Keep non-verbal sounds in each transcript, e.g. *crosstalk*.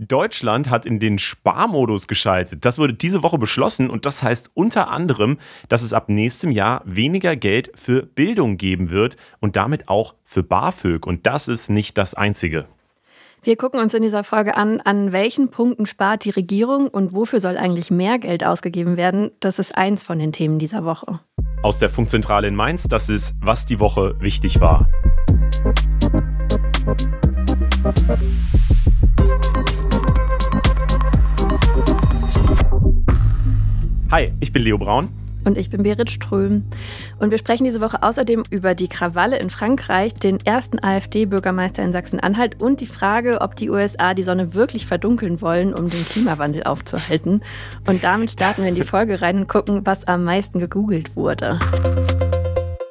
Deutschland hat in den Sparmodus geschaltet. Das wurde diese Woche beschlossen und das heißt unter anderem, dass es ab nächstem Jahr weniger Geld für Bildung geben wird und damit auch für BAföG. Und das ist nicht das Einzige. Wir gucken uns in dieser Folge an, an welchen Punkten spart die Regierung und wofür soll eigentlich mehr Geld ausgegeben werden. Das ist eins von den Themen dieser Woche. Aus der Funkzentrale in Mainz, das ist, was die Woche wichtig war. Hi, ich bin Leo Braun. Und ich bin Berit Ström. Und wir sprechen diese Woche außerdem über die Krawalle in Frankreich, den ersten AfD-Bürgermeister in Sachsen-Anhalt und die Frage, ob die USA die Sonne wirklich verdunkeln wollen, um den Klimawandel aufzuhalten. Und damit starten wir in die Folge rein und gucken, was am meisten gegoogelt wurde.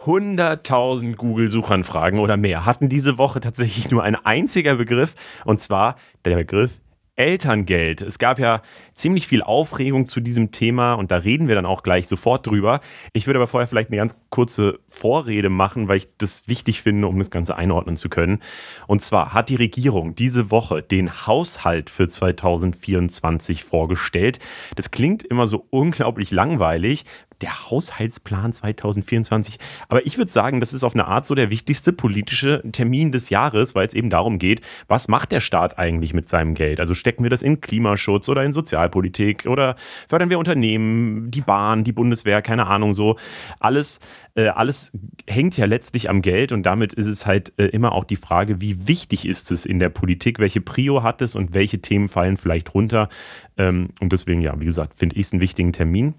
100.000 Google-Suchanfragen oder mehr hatten diese Woche tatsächlich nur ein einziger Begriff, und zwar der Begriff Elterngeld. Es gab ja ziemlich viel Aufregung zu diesem Thema und da reden wir dann auch gleich sofort drüber. Ich würde aber vorher vielleicht eine ganz kurze Vorrede machen, weil ich das wichtig finde, um das Ganze einordnen zu können. Und zwar hat die Regierung diese Woche den Haushalt für 2024 vorgestellt. Das klingt immer so unglaublich langweilig, der Haushaltsplan 2024. Aber ich würde sagen, das ist auf eine Art so der wichtigste politische Termin des Jahres, weil es eben darum geht, was macht der Staat eigentlich mit seinem Geld? Also stecken wir das in Klimaschutz oder in Sozialpolitik oder fördern wir Unternehmen, die Bahn, die Bundeswehr, keine Ahnung so. Alles, äh, alles hängt ja letztlich am Geld und damit ist es halt äh, immer auch die Frage, wie wichtig ist es in der Politik, welche Prio hat es und welche Themen fallen vielleicht runter. Ähm, und deswegen, ja, wie gesagt, finde ich es einen wichtigen Termin.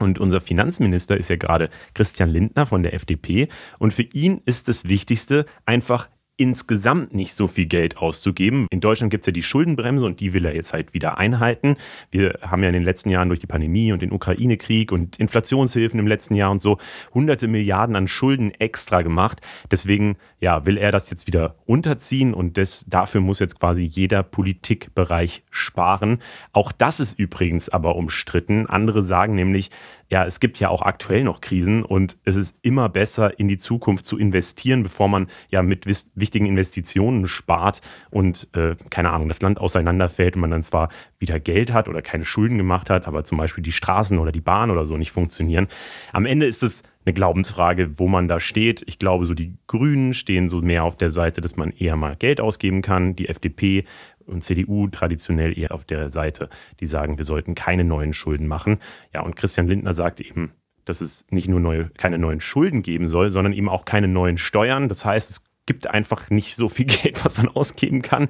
Und unser Finanzminister ist ja gerade Christian Lindner von der FDP. Und für ihn ist das Wichtigste einfach insgesamt nicht so viel Geld auszugeben. In Deutschland gibt es ja die Schuldenbremse und die will er jetzt halt wieder einhalten. Wir haben ja in den letzten Jahren durch die Pandemie und den Ukraine-Krieg und Inflationshilfen im letzten Jahr und so hunderte Milliarden an Schulden extra gemacht. Deswegen ja, will er das jetzt wieder runterziehen und das, dafür muss jetzt quasi jeder Politikbereich sparen. Auch das ist übrigens aber umstritten. Andere sagen nämlich, ja, es gibt ja auch aktuell noch Krisen und es ist immer besser, in die Zukunft zu investieren, bevor man ja mit wichtigen Investitionen spart und, äh, keine Ahnung, das Land auseinanderfällt und man dann zwar wieder Geld hat oder keine Schulden gemacht hat, aber zum Beispiel die Straßen oder die Bahn oder so nicht funktionieren. Am Ende ist es eine Glaubensfrage, wo man da steht. Ich glaube, so die Grünen stehen so mehr auf der Seite, dass man eher mal Geld ausgeben kann. Die FDP und CDU traditionell eher auf der Seite, die sagen, wir sollten keine neuen Schulden machen. Ja, und Christian Lindner sagt eben, dass es nicht nur neue, keine neuen Schulden geben soll, sondern eben auch keine neuen Steuern. Das heißt, es gibt einfach nicht so viel *laughs* Geld, was man ausgeben kann.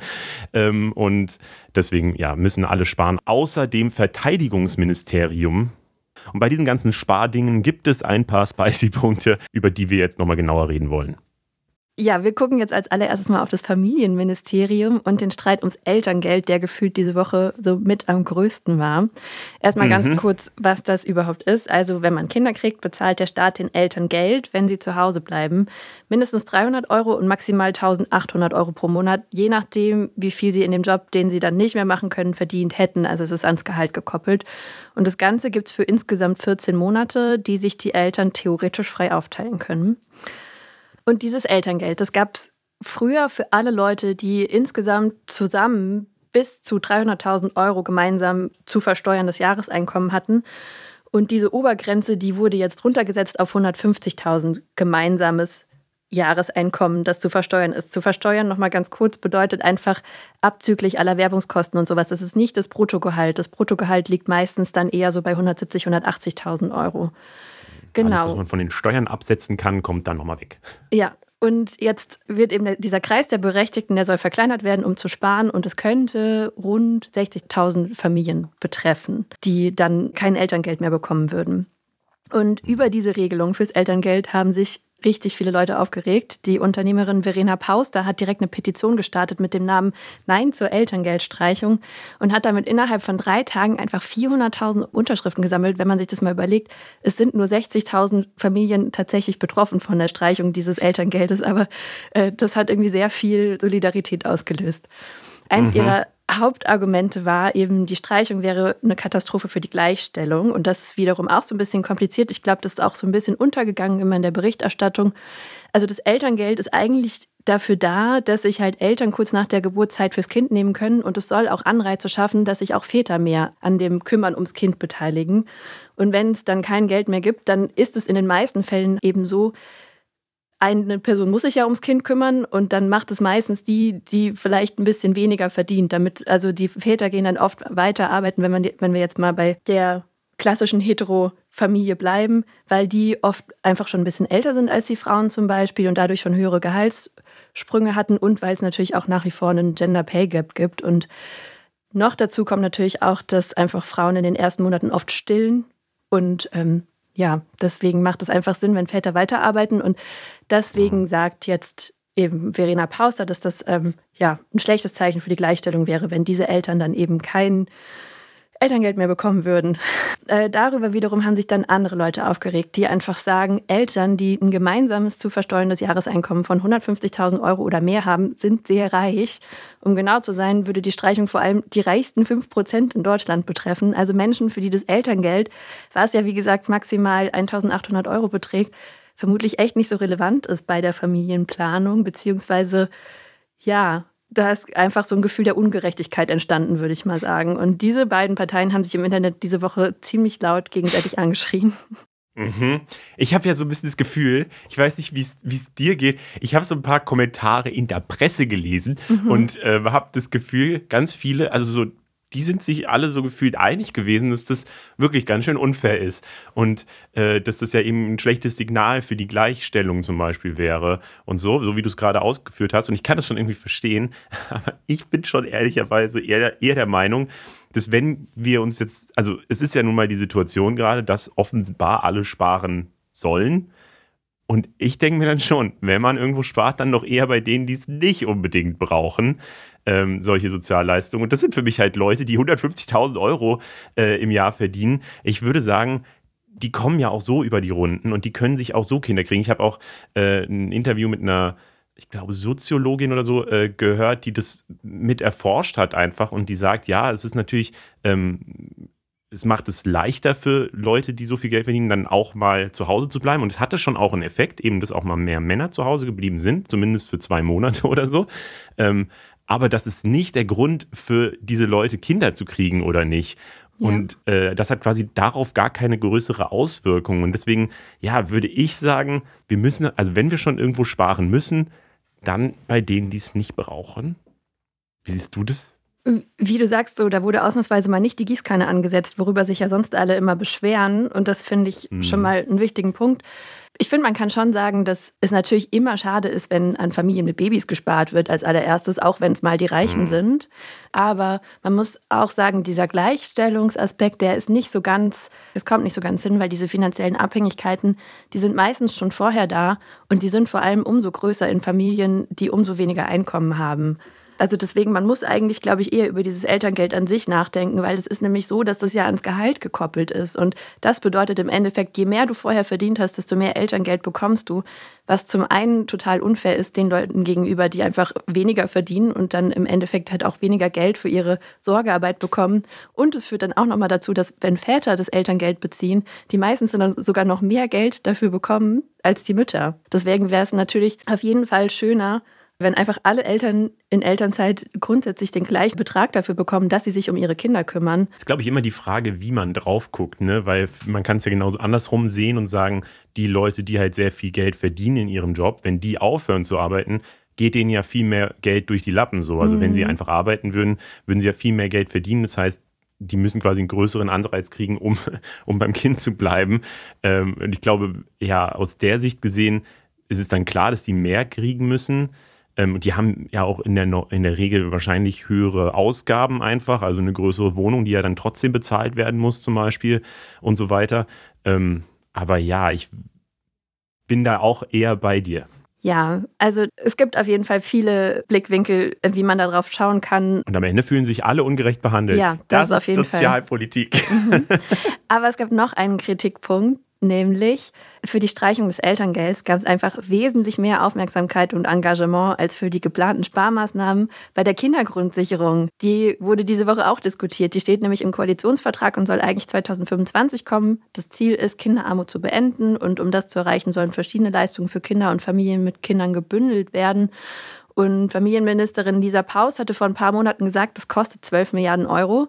Ähm, und deswegen ja, müssen alle sparen, außer dem Verteidigungsministerium. Und bei diesen ganzen Spardingen gibt es ein paar *laughs* Spicy-Punkte, über die wir jetzt nochmal genauer reden wollen. Ja, wir gucken jetzt als allererstes mal auf das Familienministerium und den Streit ums Elterngeld, der gefühlt diese Woche so mit am größten war. Erstmal mhm. ganz kurz, was das überhaupt ist. Also, wenn man Kinder kriegt, bezahlt der Staat den Eltern Geld, wenn sie zu Hause bleiben. Mindestens 300 Euro und maximal 1800 Euro pro Monat, je nachdem, wie viel sie in dem Job, den sie dann nicht mehr machen können, verdient hätten. Also, es ist ans Gehalt gekoppelt. Und das Ganze gibt es für insgesamt 14 Monate, die sich die Eltern theoretisch frei aufteilen können. Und dieses Elterngeld, das gab es früher für alle Leute, die insgesamt zusammen bis zu 300.000 Euro gemeinsam zu versteuerndes Jahreseinkommen hatten. Und diese Obergrenze, die wurde jetzt runtergesetzt auf 150.000 gemeinsames Jahreseinkommen, das zu versteuern ist. Zu versteuern, nochmal ganz kurz, bedeutet einfach abzüglich aller Werbungskosten und sowas. Das ist nicht das Bruttogehalt. Das Bruttogehalt liegt meistens dann eher so bei 170.000, 180.000 Euro. Genau. Alles, was man von den Steuern absetzen kann, kommt dann nochmal weg. Ja, und jetzt wird eben dieser Kreis der Berechtigten, der soll verkleinert werden, um zu sparen. Und es könnte rund 60.000 Familien betreffen, die dann kein Elterngeld mehr bekommen würden. Und über diese Regelung fürs Elterngeld haben sich richtig viele Leute aufgeregt. Die Unternehmerin Verena Pauster hat direkt eine Petition gestartet mit dem Namen Nein zur Elterngeldstreichung und hat damit innerhalb von drei Tagen einfach 400.000 Unterschriften gesammelt. Wenn man sich das mal überlegt, es sind nur 60.000 Familien tatsächlich betroffen von der Streichung dieses Elterngeldes, aber äh, das hat irgendwie sehr viel Solidarität ausgelöst. Eins mhm. ihrer Hauptargumente war eben, die Streichung wäre eine Katastrophe für die Gleichstellung. Und das ist wiederum auch so ein bisschen kompliziert. Ich glaube, das ist auch so ein bisschen untergegangen immer in der Berichterstattung. Also das Elterngeld ist eigentlich dafür da, dass sich halt Eltern kurz nach der Geburt Zeit fürs Kind nehmen können und es soll auch Anreize schaffen, dass sich auch Väter mehr an dem Kümmern ums Kind beteiligen. Und wenn es dann kein Geld mehr gibt, dann ist es in den meisten Fällen eben so, eine Person muss sich ja ums Kind kümmern und dann macht es meistens die, die vielleicht ein bisschen weniger verdient. Damit, also die Väter gehen dann oft weiter arbeiten, wenn, man, wenn wir jetzt mal bei der klassischen Hetero-Familie bleiben, weil die oft einfach schon ein bisschen älter sind als die Frauen zum Beispiel und dadurch schon höhere Gehaltssprünge hatten und weil es natürlich auch nach wie vor einen Gender Pay Gap gibt. Und noch dazu kommt natürlich auch, dass einfach Frauen in den ersten Monaten oft stillen und ähm, ja, deswegen macht es einfach Sinn, wenn Väter weiterarbeiten. Und deswegen mhm. sagt jetzt eben Verena Pauster, dass das ähm, ja ein schlechtes Zeichen für die Gleichstellung wäre, wenn diese Eltern dann eben keinen Elterngeld mehr bekommen würden. *laughs* Äh, darüber wiederum haben sich dann andere Leute aufgeregt, die einfach sagen, Eltern, die ein gemeinsames zu versteuerndes Jahreseinkommen von 150.000 Euro oder mehr haben, sind sehr reich. Um genau zu sein, würde die Streichung vor allem die reichsten 5 Prozent in Deutschland betreffen. Also Menschen, für die das Elterngeld, was ja wie gesagt maximal 1.800 Euro beträgt, vermutlich echt nicht so relevant ist bei der Familienplanung, beziehungsweise ja, da ist einfach so ein Gefühl der Ungerechtigkeit entstanden, würde ich mal sagen. Und diese beiden Parteien haben sich im Internet diese Woche ziemlich laut gegenseitig angeschrien. Mhm. Ich habe ja so ein bisschen das Gefühl, ich weiß nicht, wie es dir geht, ich habe so ein paar Kommentare in der Presse gelesen mhm. und äh, habe das Gefühl, ganz viele, also so die sind sich alle so gefühlt einig gewesen, dass das wirklich ganz schön unfair ist. Und äh, dass das ja eben ein schlechtes Signal für die Gleichstellung zum Beispiel wäre. Und so, so wie du es gerade ausgeführt hast. Und ich kann das schon irgendwie verstehen. *laughs* Aber ich bin schon ehrlicherweise eher, eher der Meinung, dass wenn wir uns jetzt, also es ist ja nun mal die Situation gerade, dass offenbar alle sparen sollen. Und ich denke mir dann schon, wenn man irgendwo spart, dann doch eher bei denen, die es nicht unbedingt brauchen ähm, solche Sozialleistungen. Und das sind für mich halt Leute, die 150.000 Euro äh, im Jahr verdienen. Ich würde sagen, die kommen ja auch so über die Runden und die können sich auch so Kinder kriegen. Ich habe auch äh, ein Interview mit einer, ich glaube, Soziologin oder so äh, gehört, die das mit erforscht hat einfach und die sagt, ja, es ist natürlich, ähm, es macht es leichter für Leute, die so viel Geld verdienen, dann auch mal zu Hause zu bleiben. Und es hatte schon auch einen Effekt, eben, dass auch mal mehr Männer zu Hause geblieben sind, zumindest für zwei Monate *laughs* oder so. Ähm, aber das ist nicht der Grund für diese Leute, Kinder zu kriegen oder nicht. Ja. Und äh, das hat quasi darauf gar keine größere Auswirkung. Und deswegen, ja, würde ich sagen, wir müssen, also wenn wir schon irgendwo sparen müssen, dann bei denen, die es nicht brauchen. Wie siehst du das? Wie du sagst, so, da wurde ausnahmsweise mal nicht die Gießkanne angesetzt, worüber sich ja sonst alle immer beschweren. Und das finde ich mhm. schon mal einen wichtigen Punkt. Ich finde, man kann schon sagen, dass es natürlich immer schade ist, wenn an Familien mit Babys gespart wird als allererstes, auch wenn es mal die Reichen mhm. sind. Aber man muss auch sagen, dieser Gleichstellungsaspekt, der ist nicht so ganz, es kommt nicht so ganz hin, weil diese finanziellen Abhängigkeiten, die sind meistens schon vorher da und die sind vor allem umso größer in Familien, die umso weniger Einkommen haben. Also deswegen, man muss eigentlich, glaube ich, eher über dieses Elterngeld an sich nachdenken, weil es ist nämlich so, dass das ja ans Gehalt gekoppelt ist. Und das bedeutet im Endeffekt, je mehr du vorher verdient hast, desto mehr Elterngeld bekommst du. Was zum einen total unfair ist den Leuten gegenüber, die einfach weniger verdienen und dann im Endeffekt halt auch weniger Geld für ihre Sorgearbeit bekommen. Und es führt dann auch nochmal dazu, dass wenn Väter das Elterngeld beziehen, die meistens dann sogar noch mehr Geld dafür bekommen als die Mütter. Deswegen wäre es natürlich auf jeden Fall schöner, wenn einfach alle Eltern in Elternzeit grundsätzlich den gleichen Betrag dafür bekommen, dass sie sich um ihre Kinder kümmern. Das ist, glaube ich, immer die Frage, wie man drauf guckt, ne? Weil man kann es ja genauso andersrum sehen und sagen, die Leute, die halt sehr viel Geld verdienen in ihrem Job, wenn die aufhören zu arbeiten, geht denen ja viel mehr Geld durch die Lappen so. Also mhm. wenn sie mhm. einfach arbeiten würden, würden sie ja viel mehr Geld verdienen. Das heißt, die müssen quasi einen größeren Anreiz kriegen, um, *laughs* um beim Kind zu bleiben. Ähm, und ich glaube, ja, aus der Sicht gesehen ist es dann klar, dass die mehr kriegen müssen. Ähm, die haben ja auch in der, in der Regel wahrscheinlich höhere Ausgaben einfach, also eine größere Wohnung, die ja dann trotzdem bezahlt werden muss zum Beispiel und so weiter. Ähm, aber ja, ich bin da auch eher bei dir. Ja, also es gibt auf jeden Fall viele Blickwinkel, wie man darauf schauen kann. Und am Ende fühlen sich alle ungerecht behandelt. Ja, das, das ist auf jeden Sozialpolitik. Fall. Mhm. *laughs* Aber es gibt noch einen Kritikpunkt, Nämlich für die Streichung des Elterngelds gab es einfach wesentlich mehr Aufmerksamkeit und Engagement als für die geplanten Sparmaßnahmen bei der Kindergrundsicherung. Die wurde diese Woche auch diskutiert. Die steht nämlich im Koalitionsvertrag und soll eigentlich 2025 kommen. Das Ziel ist, Kinderarmut zu beenden und um das zu erreichen, sollen verschiedene Leistungen für Kinder und Familien mit Kindern gebündelt werden. Und Familienministerin Lisa Paus hatte vor ein paar Monaten gesagt, das kostet 12 Milliarden Euro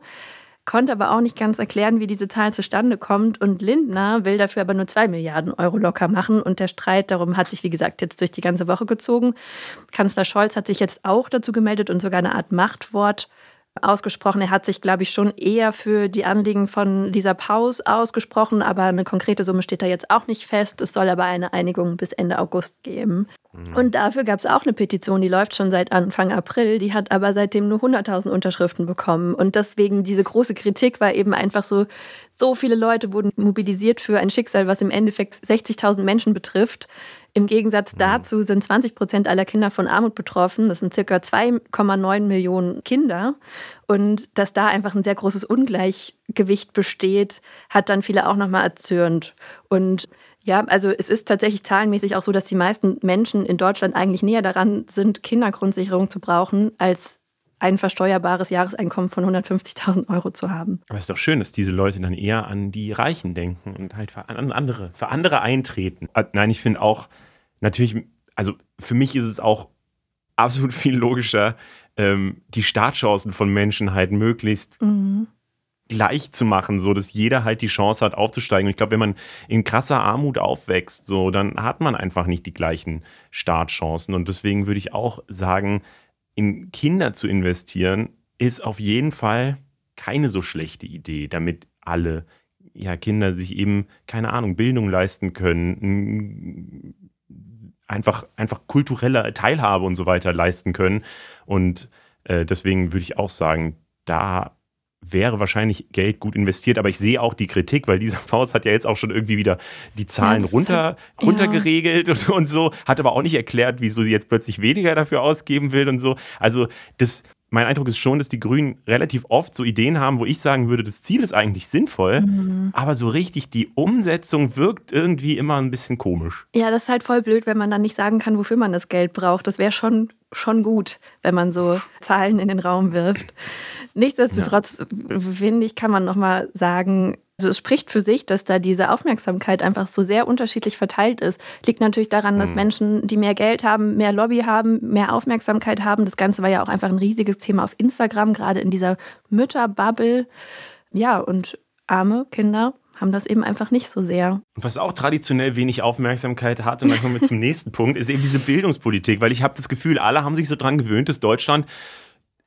konnte aber auch nicht ganz erklären, wie diese Zahl zustande kommt. Und Lindner will dafür aber nur zwei Milliarden Euro locker machen. Und der Streit darum hat sich, wie gesagt, jetzt durch die ganze Woche gezogen. Kanzler Scholz hat sich jetzt auch dazu gemeldet und sogar eine Art Machtwort ausgesprochen. Er hat sich, glaube ich, schon eher für die Anliegen von Lisa Paus ausgesprochen, aber eine konkrete Summe steht da jetzt auch nicht fest. Es soll aber eine Einigung bis Ende August geben. Mhm. Und dafür gab es auch eine Petition, die läuft schon seit Anfang April, die hat aber seitdem nur 100.000 Unterschriften bekommen. Und deswegen diese große Kritik war eben einfach so, so viele Leute wurden mobilisiert für ein Schicksal, was im Endeffekt 60.000 Menschen betrifft. Im Gegensatz mhm. dazu sind 20 Prozent aller Kinder von Armut betroffen. Das sind circa 2,9 Millionen Kinder. Und dass da einfach ein sehr großes Ungleichgewicht besteht, hat dann viele auch nochmal erzürnt. Und ja, also es ist tatsächlich zahlenmäßig auch so, dass die meisten Menschen in Deutschland eigentlich näher daran sind, Kindergrundsicherung zu brauchen, als ein versteuerbares Jahreseinkommen von 150.000 Euro zu haben. Aber es ist doch schön, dass diese Leute dann eher an die Reichen denken und halt für andere, für andere eintreten. Äh, nein, ich finde auch, natürlich, also für mich ist es auch absolut viel logischer, ähm, die Startchancen von Menschen halt möglichst mhm gleich zu machen, so dass jeder halt die Chance hat aufzusteigen. Und ich glaube, wenn man in krasser Armut aufwächst, so dann hat man einfach nicht die gleichen Startchancen. Und deswegen würde ich auch sagen, in Kinder zu investieren ist auf jeden Fall keine so schlechte Idee, damit alle ja, Kinder sich eben keine Ahnung Bildung leisten können, einfach einfach kulturelle Teilhabe und so weiter leisten können. Und äh, deswegen würde ich auch sagen, da wäre wahrscheinlich Geld gut investiert, aber ich sehe auch die Kritik, weil dieser *laughs* Faust hat ja jetzt auch schon irgendwie wieder die Zahlen ja, runter, hat, runtergeregelt ja. und, und, so, hat aber auch nicht erklärt, wieso sie jetzt plötzlich weniger dafür ausgeben will und so. Also das, mein Eindruck ist schon, dass die Grünen relativ oft so Ideen haben, wo ich sagen würde, das Ziel ist eigentlich sinnvoll, mhm. aber so richtig die Umsetzung wirkt irgendwie immer ein bisschen komisch. Ja, das ist halt voll blöd, wenn man dann nicht sagen kann, wofür man das Geld braucht. Das wäre schon, schon gut, wenn man so Zahlen in den Raum wirft. Nichtsdestotrotz, ja. finde ich, kann man nochmal sagen, also es spricht für sich, dass da diese Aufmerksamkeit einfach so sehr unterschiedlich verteilt ist. Liegt natürlich daran, dass mhm. Menschen, die mehr Geld haben, mehr Lobby haben, mehr Aufmerksamkeit haben. Das Ganze war ja auch einfach ein riesiges Thema auf Instagram, gerade in dieser Mütterbubble. Ja, und arme Kinder haben das eben einfach nicht so sehr. Was auch traditionell wenig Aufmerksamkeit hat, und dann kommen wir zum *laughs* nächsten Punkt, ist eben diese Bildungspolitik, weil ich habe das Gefühl, alle haben sich so dran gewöhnt, dass Deutschland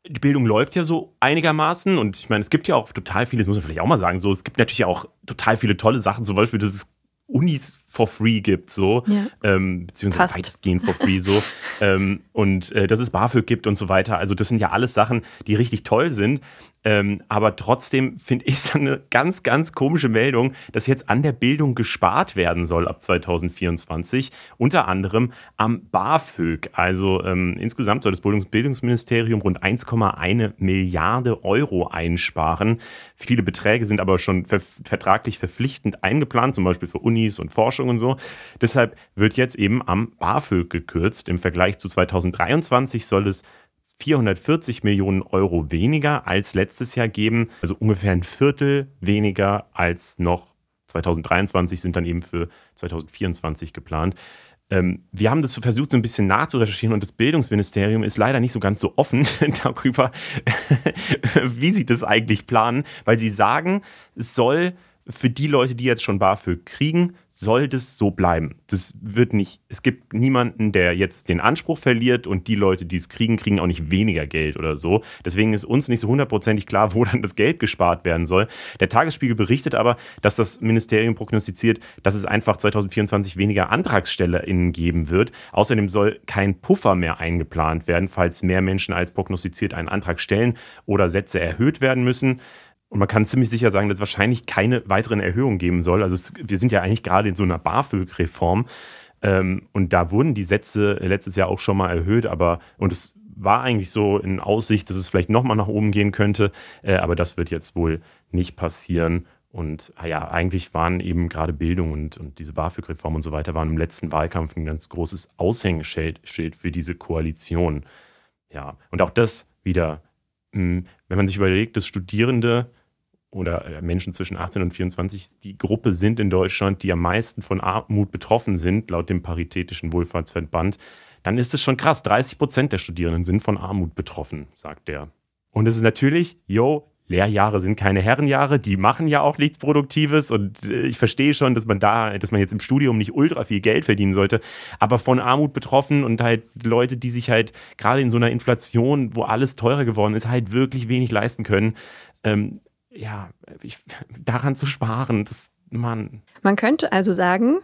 die Bildung läuft ja so einigermaßen und ich meine, es gibt ja auch total viele, das muss man vielleicht auch mal sagen, so, es gibt natürlich auch total viele tolle Sachen, zum Beispiel, dass es Unis for free gibt, so, ja. ähm, beziehungsweise weitestgehend for free, so, *laughs* ähm, und äh, dass es BAföG gibt und so weiter. Also, das sind ja alles Sachen, die richtig toll sind. Ähm, aber trotzdem finde ich es eine ganz, ganz komische Meldung, dass jetzt an der Bildung gespart werden soll ab 2024. Unter anderem am BAföG. Also ähm, insgesamt soll das Bildungsministerium rund 1,1 Milliarde Euro einsparen. Viele Beträge sind aber schon ver vertraglich verpflichtend eingeplant, zum Beispiel für Unis und Forschung und so. Deshalb wird jetzt eben am BAföG gekürzt. Im Vergleich zu 2023 soll es 440 Millionen Euro weniger als letztes Jahr geben, also ungefähr ein Viertel weniger als noch 2023 sind dann eben für 2024 geplant. Ähm, wir haben das versucht, so ein bisschen nachzurecherchieren und das Bildungsministerium ist leider nicht so ganz so offen *laughs* darüber, *laughs* wie sie das eigentlich planen, weil sie sagen, es soll für die Leute, die jetzt schon BAföG kriegen, soll das so bleiben. Das wird nicht, es gibt niemanden, der jetzt den Anspruch verliert und die Leute, die es kriegen, kriegen auch nicht weniger Geld oder so. Deswegen ist uns nicht so hundertprozentig klar, wo *laughs* dann das Geld gespart werden soll. Der Tagesspiegel berichtet aber, dass das Ministerium prognostiziert, dass es einfach 2024 weniger AntragstellerInnen geben wird. Außerdem soll kein Puffer mehr eingeplant werden, falls mehr Menschen als prognostiziert einen Antrag stellen oder Sätze erhöht werden müssen. Und man kann ziemlich sicher sagen, dass es wahrscheinlich keine weiteren Erhöhungen geben soll. Also es, wir sind ja eigentlich gerade in so einer BAföG-Reform. Ähm, und da wurden die Sätze letztes Jahr auch schon mal erhöht, aber und es war eigentlich so in Aussicht, dass es vielleicht nochmal nach oben gehen könnte. Äh, aber das wird jetzt wohl nicht passieren. Und ah ja, eigentlich waren eben gerade Bildung und, und diese BAföG-Reform und so weiter waren im letzten Wahlkampf ein ganz großes Aushängeschild für diese Koalition. Ja, und auch das wieder, hm, wenn man sich überlegt, dass Studierende oder äh, Menschen zwischen 18 und 24 die Gruppe sind in Deutschland, die am meisten von Armut betroffen sind, laut dem Paritätischen Wohlfahrtsverband, dann ist es schon krass. 30 Prozent der Studierenden sind von Armut betroffen, sagt der. Und es ist natürlich, yo, Lehrjahre sind keine Herrenjahre, die machen ja auch nichts Produktives und äh, ich verstehe schon, dass man da, dass man jetzt im Studium nicht ultra viel Geld verdienen sollte, aber von Armut betroffen und halt Leute, die sich halt gerade in so einer Inflation, wo alles teurer geworden ist, halt wirklich wenig leisten können, ähm, ja, ich, daran zu sparen, das, Mann. Man könnte also sagen,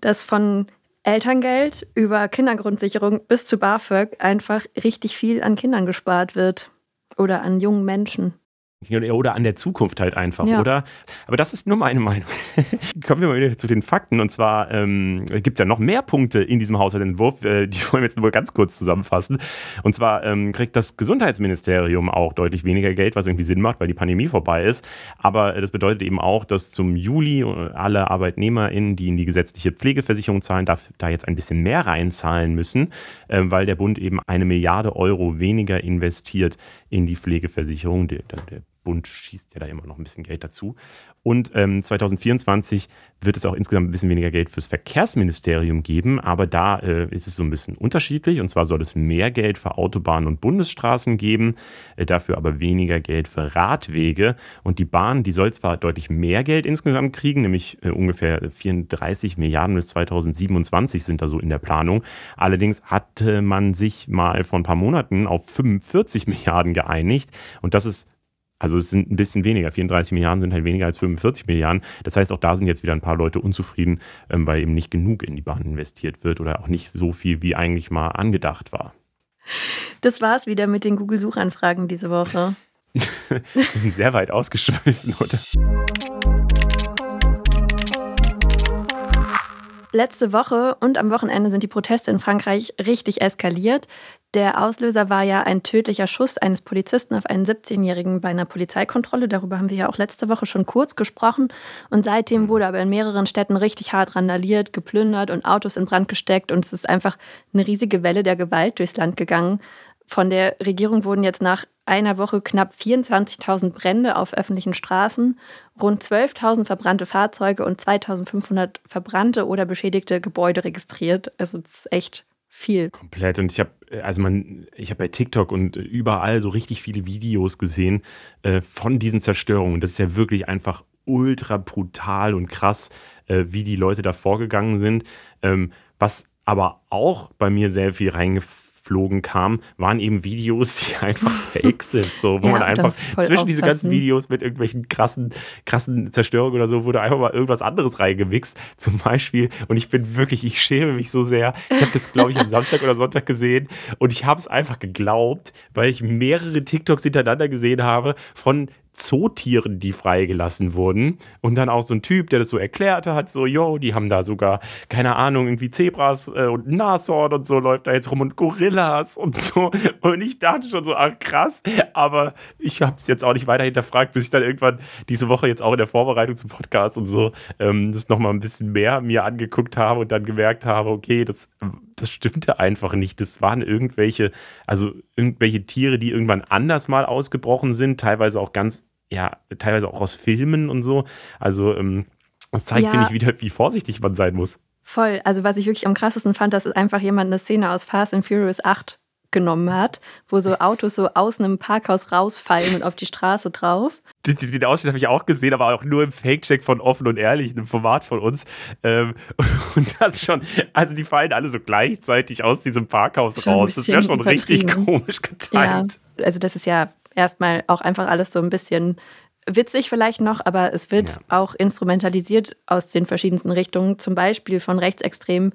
dass von Elterngeld über Kindergrundsicherung bis zu BAföG einfach richtig viel an Kindern gespart wird oder an jungen Menschen. Oder an der Zukunft halt einfach, ja. oder? Aber das ist nur meine Meinung. *laughs* Kommen wir mal wieder zu den Fakten. Und zwar ähm, gibt es ja noch mehr Punkte in diesem Haushaltsentwurf. Äh, die *laughs* wollen wir jetzt nur ganz kurz zusammenfassen. Und zwar ähm, kriegt das Gesundheitsministerium auch deutlich weniger Geld, was irgendwie Sinn macht, weil die Pandemie vorbei ist. Aber äh, das bedeutet eben auch, dass zum Juli äh, alle ArbeitnehmerInnen, die in die gesetzliche Pflegeversicherung zahlen, da, da jetzt ein bisschen mehr reinzahlen müssen, äh, weil der Bund eben eine Milliarde Euro weniger investiert in die Pflegeversicherung. Der, der Bund schießt ja da immer noch ein bisschen Geld dazu. Und ähm, 2024 wird es auch insgesamt ein bisschen weniger Geld fürs Verkehrsministerium geben, aber da äh, ist es so ein bisschen unterschiedlich. Und zwar soll es mehr Geld für Autobahnen und Bundesstraßen geben, äh, dafür aber weniger Geld für Radwege. Und die Bahn, die soll zwar deutlich mehr Geld insgesamt kriegen, nämlich äh, ungefähr 34 Milliarden bis 2027 sind da so in der Planung. Allerdings hatte man sich mal vor ein paar Monaten auf 45 Milliarden geeinigt. Und das ist also es sind ein bisschen weniger. 34 Milliarden sind halt weniger als 45 Milliarden. Das heißt, auch da sind jetzt wieder ein paar Leute unzufrieden, ähm, weil eben nicht genug in die Bahn investiert wird oder auch nicht so viel, wie eigentlich mal angedacht war. Das war es wieder mit den Google-Suchanfragen diese Woche. *laughs* Wir sind sehr weit ausgeschweift, oder? Letzte Woche und am Wochenende sind die Proteste in Frankreich richtig eskaliert. Der Auslöser war ja ein tödlicher Schuss eines Polizisten auf einen 17-Jährigen bei einer Polizeikontrolle. Darüber haben wir ja auch letzte Woche schon kurz gesprochen. Und seitdem wurde aber in mehreren Städten richtig hart randaliert, geplündert und Autos in Brand gesteckt. Und es ist einfach eine riesige Welle der Gewalt durchs Land gegangen. Von der Regierung wurden jetzt nach einer Woche knapp 24.000 Brände auf öffentlichen Straßen, rund 12.000 verbrannte Fahrzeuge und 2.500 verbrannte oder beschädigte Gebäude registriert. Also es ist echt viel. Komplett. Und ich habe, also man, ich habe bei TikTok und überall so richtig viele Videos gesehen äh, von diesen Zerstörungen. Das ist ja wirklich einfach ultra brutal und krass, äh, wie die Leute da vorgegangen sind. Ähm, was aber auch bei mir sehr viel reingefallen geflogen kam, waren eben Videos, die *laughs* einfach fake sind. So, wo ja, man einfach zwischen diese ganzen Videos mit irgendwelchen krassen, krassen Zerstörungen oder so, wurde einfach mal irgendwas anderes reingemixt. Zum Beispiel, und ich bin wirklich, ich schäme mich so sehr. Ich habe das, glaube ich, am Samstag oder Sonntag gesehen und ich habe es einfach geglaubt, weil ich mehrere TikToks hintereinander gesehen habe von Zootieren, die freigelassen wurden. Und dann auch so ein Typ, der das so erklärte, hat so, yo, die haben da sogar, keine Ahnung, irgendwie Zebras äh, und Nashorn und so läuft da jetzt rum und Gorillas und so. Und ich dachte schon so, ach krass, aber ich habe es jetzt auch nicht weiter hinterfragt, bis ich dann irgendwann diese Woche jetzt auch in der Vorbereitung zum Podcast und so ähm, das nochmal ein bisschen mehr mir angeguckt habe und dann gemerkt habe, okay, das, das stimmte einfach nicht. Das waren irgendwelche, also irgendwelche Tiere, die irgendwann anders mal ausgebrochen sind, teilweise auch ganz ja, teilweise auch aus Filmen und so. Also ähm, das zeigt, ja. finde ich, wieder, wie vorsichtig man sein muss. Voll. Also was ich wirklich am krassesten fand, dass einfach jemand eine Szene aus Fast and Furious 8 genommen hat, wo so Autos so aus einem Parkhaus rausfallen und auf die Straße drauf. Den, den Ausschnitt habe ich auch gesehen, aber auch nur im Fake-Check von Offen und Ehrlich, einem Format von uns. Ähm, *laughs* und das schon, also die fallen alle so gleichzeitig aus diesem Parkhaus raus. Das wäre schon richtig *laughs* komisch geteilt. Ja, also das ist ja erstmal auch einfach alles so ein bisschen witzig vielleicht noch, aber es wird ja. auch instrumentalisiert aus den verschiedensten Richtungen, zum Beispiel von Rechtsextremen,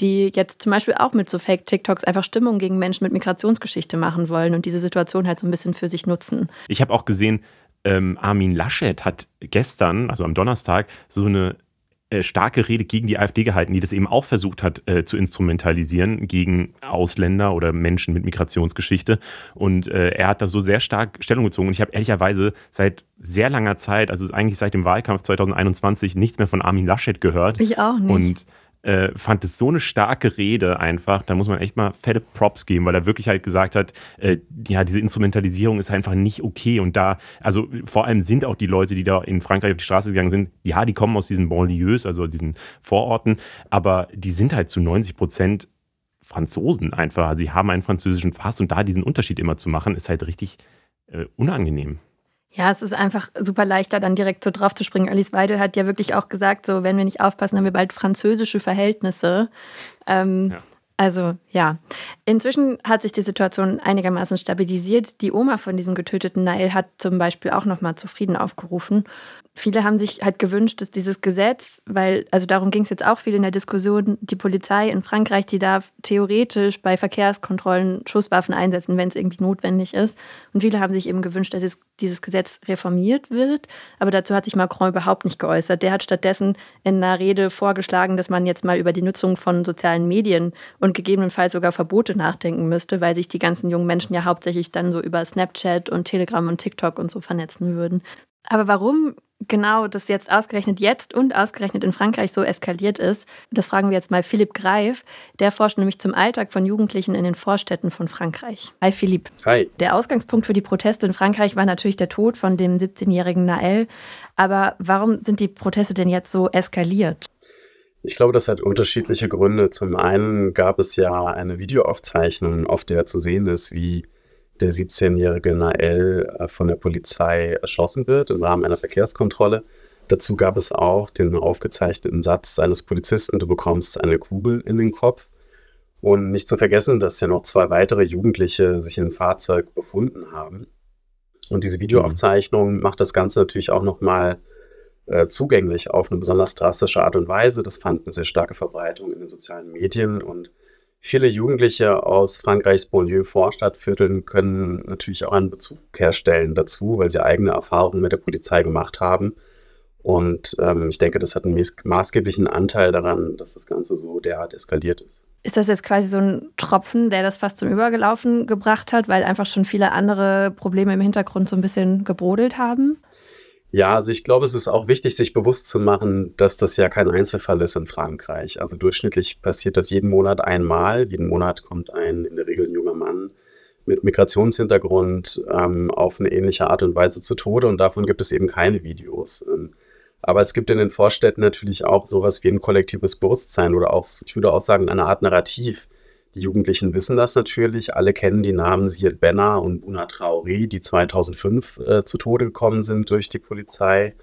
die jetzt zum Beispiel auch mit so Fake-TikToks einfach Stimmung gegen Menschen mit Migrationsgeschichte machen wollen und diese Situation halt so ein bisschen für sich nutzen. Ich habe auch gesehen, ähm, Armin Laschet hat gestern, also am Donnerstag, so eine starke Rede gegen die AfD gehalten, die das eben auch versucht hat äh, zu instrumentalisieren gegen Ausländer oder Menschen mit Migrationsgeschichte. Und äh, er hat da so sehr stark Stellung gezogen. Und ich habe ehrlicherweise seit sehr langer Zeit, also eigentlich seit dem Wahlkampf 2021, nichts mehr von Armin Laschet gehört. Ich auch nicht. Und äh, fand es so eine starke Rede einfach. Da muss man echt mal fette Props geben, weil er wirklich halt gesagt hat, äh, ja, diese Instrumentalisierung ist einfach nicht okay. Und da, also vor allem sind auch die Leute, die da in Frankreich auf die Straße gegangen sind, ja, die kommen aus diesen Banlieues, also diesen Vororten, aber die sind halt zu 90 Prozent Franzosen einfach. Also sie haben einen französischen Pass und da diesen Unterschied immer zu machen, ist halt richtig äh, unangenehm. Ja, es ist einfach super leichter, dann direkt so drauf zu springen. Alice Weidel hat ja wirklich auch gesagt, so wenn wir nicht aufpassen, haben wir bald französische Verhältnisse. Ähm, ja. Also ja, inzwischen hat sich die Situation einigermaßen stabilisiert. Die Oma von diesem getöteten Nail hat zum Beispiel auch nochmal zu Frieden aufgerufen viele haben sich halt gewünscht, dass dieses Gesetz, weil, also darum ging es jetzt auch viel in der Diskussion, die Polizei in Frankreich, die darf theoretisch bei Verkehrskontrollen Schusswaffen einsetzen, wenn es irgendwie notwendig ist. Und viele haben sich eben gewünscht, dass es, dieses Gesetz reformiert wird. Aber dazu hat sich Macron überhaupt nicht geäußert. Der hat stattdessen in einer Rede vorgeschlagen, dass man jetzt mal über die Nutzung von sozialen Medien und gegebenenfalls sogar Verbote nachdenken müsste, weil sich die ganzen jungen Menschen ja hauptsächlich dann so über Snapchat und Telegram und TikTok und so vernetzen würden. Aber warum genau das jetzt ausgerechnet jetzt und ausgerechnet in Frankreich so eskaliert ist, das fragen wir jetzt mal Philipp Greif. Der forscht nämlich zum Alltag von Jugendlichen in den Vorstädten von Frankreich. Hi Philipp. Hi. Der Ausgangspunkt für die Proteste in Frankreich war natürlich der Tod von dem 17-jährigen Nael. Aber warum sind die Proteste denn jetzt so eskaliert? Ich glaube, das hat unterschiedliche Gründe. Zum einen gab es ja eine Videoaufzeichnung, auf der zu sehen ist, wie der 17-jährige Nael äh, von der Polizei erschossen wird im Rahmen einer Verkehrskontrolle. Dazu gab es auch den aufgezeichneten Satz seines Polizisten, du bekommst eine Kugel in den Kopf. Und nicht zu vergessen, dass ja noch zwei weitere Jugendliche sich im Fahrzeug befunden haben. Und diese Videoaufzeichnung macht das Ganze natürlich auch nochmal äh, zugänglich auf eine besonders drastische Art und Weise. Das fand eine sehr starke Verbreitung in den sozialen Medien und Viele Jugendliche aus Frankreichs Banlieue-Vorstadtvierteln können natürlich auch einen Bezug herstellen dazu, weil sie eigene Erfahrungen mit der Polizei gemacht haben. Und ähm, ich denke, das hat einen maßgeblichen Anteil daran, dass das Ganze so derart eskaliert ist. Ist das jetzt quasi so ein Tropfen, der das fast zum Übergelaufen gebracht hat, weil einfach schon viele andere Probleme im Hintergrund so ein bisschen gebrodelt haben? Ja, also ich glaube, es ist auch wichtig, sich bewusst zu machen, dass das ja kein Einzelfall ist in Frankreich. Also durchschnittlich passiert das jeden Monat einmal. Jeden Monat kommt ein in der Regel ein junger Mann mit Migrationshintergrund ähm, auf eine ähnliche Art und Weise zu Tode und davon gibt es eben keine Videos. Ähm, aber es gibt in den Vorstädten natürlich auch sowas wie ein kollektives Bewusstsein oder auch, ich würde auch sagen, eine Art Narrativ, die Jugendlichen wissen das natürlich. Alle kennen die Namen Siet Benner und Buna Traoré, die 2005 äh, zu Tode gekommen sind durch die Polizei.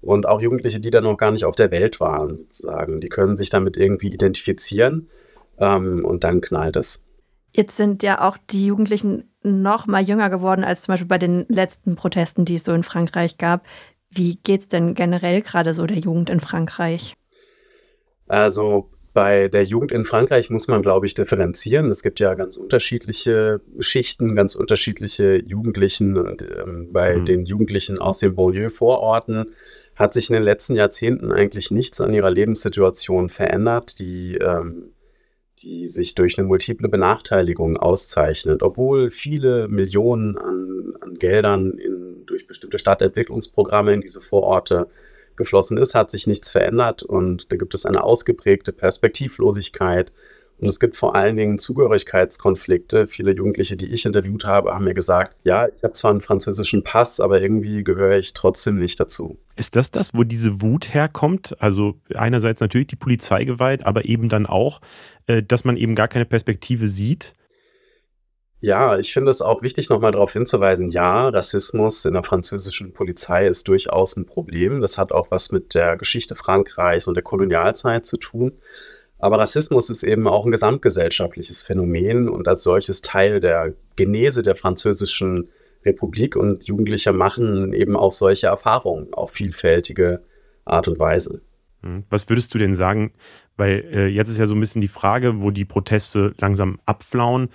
Und auch Jugendliche, die dann noch gar nicht auf der Welt waren, sozusagen. Die können sich damit irgendwie identifizieren ähm, und dann knallt es. Jetzt sind ja auch die Jugendlichen noch mal jünger geworden als zum Beispiel bei den letzten Protesten, die es so in Frankreich gab. Wie geht es denn generell gerade so der Jugend in Frankreich? Also bei der Jugend in Frankreich muss man, glaube ich, differenzieren. Es gibt ja ganz unterschiedliche Schichten, ganz unterschiedliche Jugendlichen. Ähm, bei mhm. den Jugendlichen aus den Banlieue-Vororten hat sich in den letzten Jahrzehnten eigentlich nichts an ihrer Lebenssituation verändert, die, ähm, die sich durch eine multiple Benachteiligung auszeichnet. Obwohl viele Millionen an, an Geldern in, durch bestimmte Stadtentwicklungsprogramme in diese Vororte geflossen ist, hat sich nichts verändert und da gibt es eine ausgeprägte Perspektivlosigkeit und es gibt vor allen Dingen Zugehörigkeitskonflikte. Viele Jugendliche, die ich interviewt habe, haben mir gesagt, ja, ich habe zwar einen französischen Pass, aber irgendwie gehöre ich trotzdem nicht dazu. Ist das das, wo diese Wut herkommt? Also einerseits natürlich die Polizeigewalt, aber eben dann auch, äh, dass man eben gar keine Perspektive sieht ja, ich finde es auch wichtig, nochmal darauf hinzuweisen, ja, Rassismus in der französischen Polizei ist durchaus ein Problem. Das hat auch was mit der Geschichte Frankreichs und der Kolonialzeit zu tun. Aber Rassismus ist eben auch ein gesamtgesellschaftliches Phänomen und als solches Teil der Genese der französischen Republik und Jugendliche machen eben auch solche Erfahrungen auf vielfältige Art und Weise. Hm. Was würdest du denn sagen? Weil äh, jetzt ist ja so ein bisschen die Frage, wo die Proteste langsam abflauen.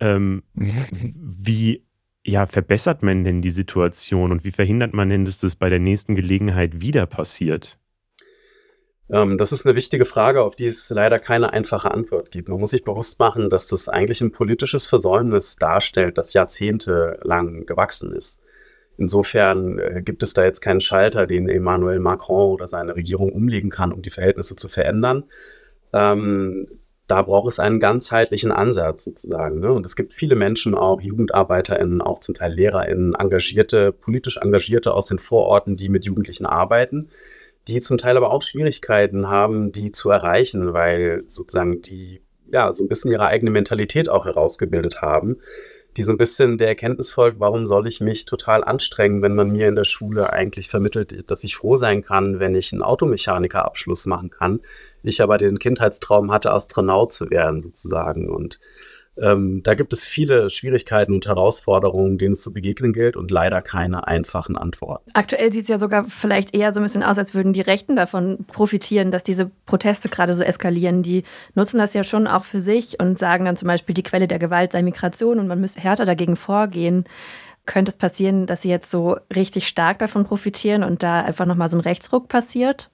Ähm, *laughs* wie ja, verbessert man denn die Situation und wie verhindert man denn, dass das bei der nächsten Gelegenheit wieder passiert? Ähm, das ist eine wichtige Frage, auf die es leider keine einfache Antwort gibt. Man muss sich bewusst machen, dass das eigentlich ein politisches Versäumnis darstellt, das jahrzehntelang gewachsen ist. Insofern äh, gibt es da jetzt keinen Schalter, den Emmanuel Macron oder seine Regierung umlegen kann, um die Verhältnisse zu verändern. Ähm, da braucht es einen ganzheitlichen Ansatz sozusagen. Ne? Und es gibt viele Menschen, auch JugendarbeiterInnen, auch zum Teil LehrerInnen, Engagierte, politisch Engagierte aus den Vororten, die mit Jugendlichen arbeiten, die zum Teil aber auch Schwierigkeiten haben, die zu erreichen, weil sozusagen die ja so ein bisschen ihre eigene Mentalität auch herausgebildet haben die so ein bisschen der Erkenntnis folgt, warum soll ich mich total anstrengen, wenn man mir in der Schule eigentlich vermittelt, dass ich froh sein kann, wenn ich einen Automechanikerabschluss machen kann. Ich aber den Kindheitstraum hatte, Astronaut zu werden sozusagen. Und ähm, da gibt es viele Schwierigkeiten und Herausforderungen, denen es zu begegnen gilt und leider keine einfachen Antworten. Aktuell sieht es ja sogar vielleicht eher so ein bisschen aus, als würden die Rechten davon profitieren, dass diese Proteste gerade so eskalieren. Die nutzen das ja schon auch für sich und sagen dann zum Beispiel, die Quelle der Gewalt sei Migration und man müsse härter dagegen vorgehen. Könnte es passieren, dass sie jetzt so richtig stark davon profitieren und da einfach nochmal so ein Rechtsruck passiert?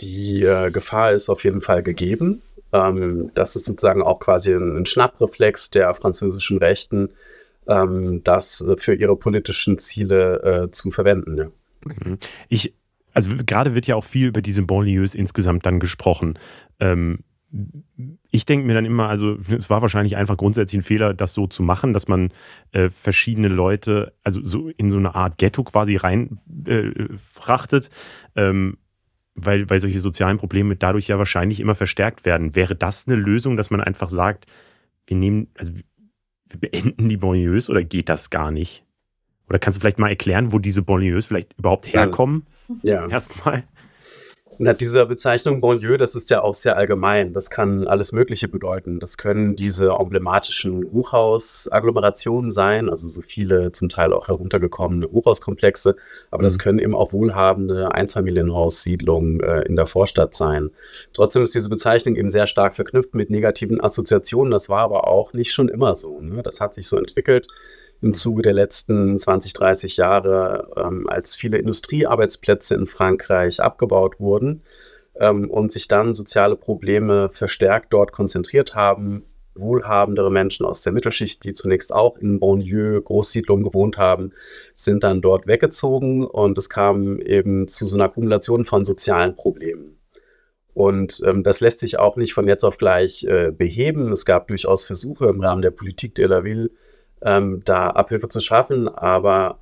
Die äh, Gefahr ist auf jeden Fall gegeben. Ähm, das ist sozusagen auch quasi ein, ein Schnappreflex der französischen Rechten, ähm, das für ihre politischen Ziele äh, zu verwenden. Ja. Mhm. Ich, also gerade wird ja auch viel über diese Banlieues insgesamt dann gesprochen. Ähm, ich denke mir dann immer, also es war wahrscheinlich einfach grundsätzlich ein Fehler, das so zu machen, dass man äh, verschiedene Leute, also so in so eine Art Ghetto quasi reinfrachtet. Äh, ähm, weil, weil solche sozialen Probleme dadurch ja wahrscheinlich immer verstärkt werden. Wäre das eine Lösung, dass man einfach sagt, wir nehmen, also wir beenden die Banlieues oder geht das gar nicht? Oder kannst du vielleicht mal erklären, wo diese Banlieues vielleicht überhaupt herkommen? Ja. Erstmal. Na, diese Bezeichnung Banlieue, das ist ja auch sehr allgemein. Das kann alles Mögliche bedeuten. Das können diese emblematischen Hochhaus-Agglomerationen sein, also so viele zum Teil auch heruntergekommene Hochhauskomplexe. Aber mhm. das können eben auch wohlhabende Einfamilienhaussiedlungen äh, in der Vorstadt sein. Trotzdem ist diese Bezeichnung eben sehr stark verknüpft mit negativen Assoziationen. Das war aber auch nicht schon immer so. Ne? Das hat sich so entwickelt im Zuge der letzten 20, 30 Jahre, ähm, als viele Industriearbeitsplätze in Frankreich abgebaut wurden ähm, und sich dann soziale Probleme verstärkt dort konzentriert haben. Wohlhabendere Menschen aus der Mittelschicht, die zunächst auch in Bonlieu, Großsiedlungen gewohnt haben, sind dann dort weggezogen und es kam eben zu so einer Akkumulation von sozialen Problemen. Und ähm, das lässt sich auch nicht von jetzt auf gleich äh, beheben. Es gab durchaus Versuche im Rahmen der Politik de la Ville, ähm, da Abhilfe zu schaffen. Aber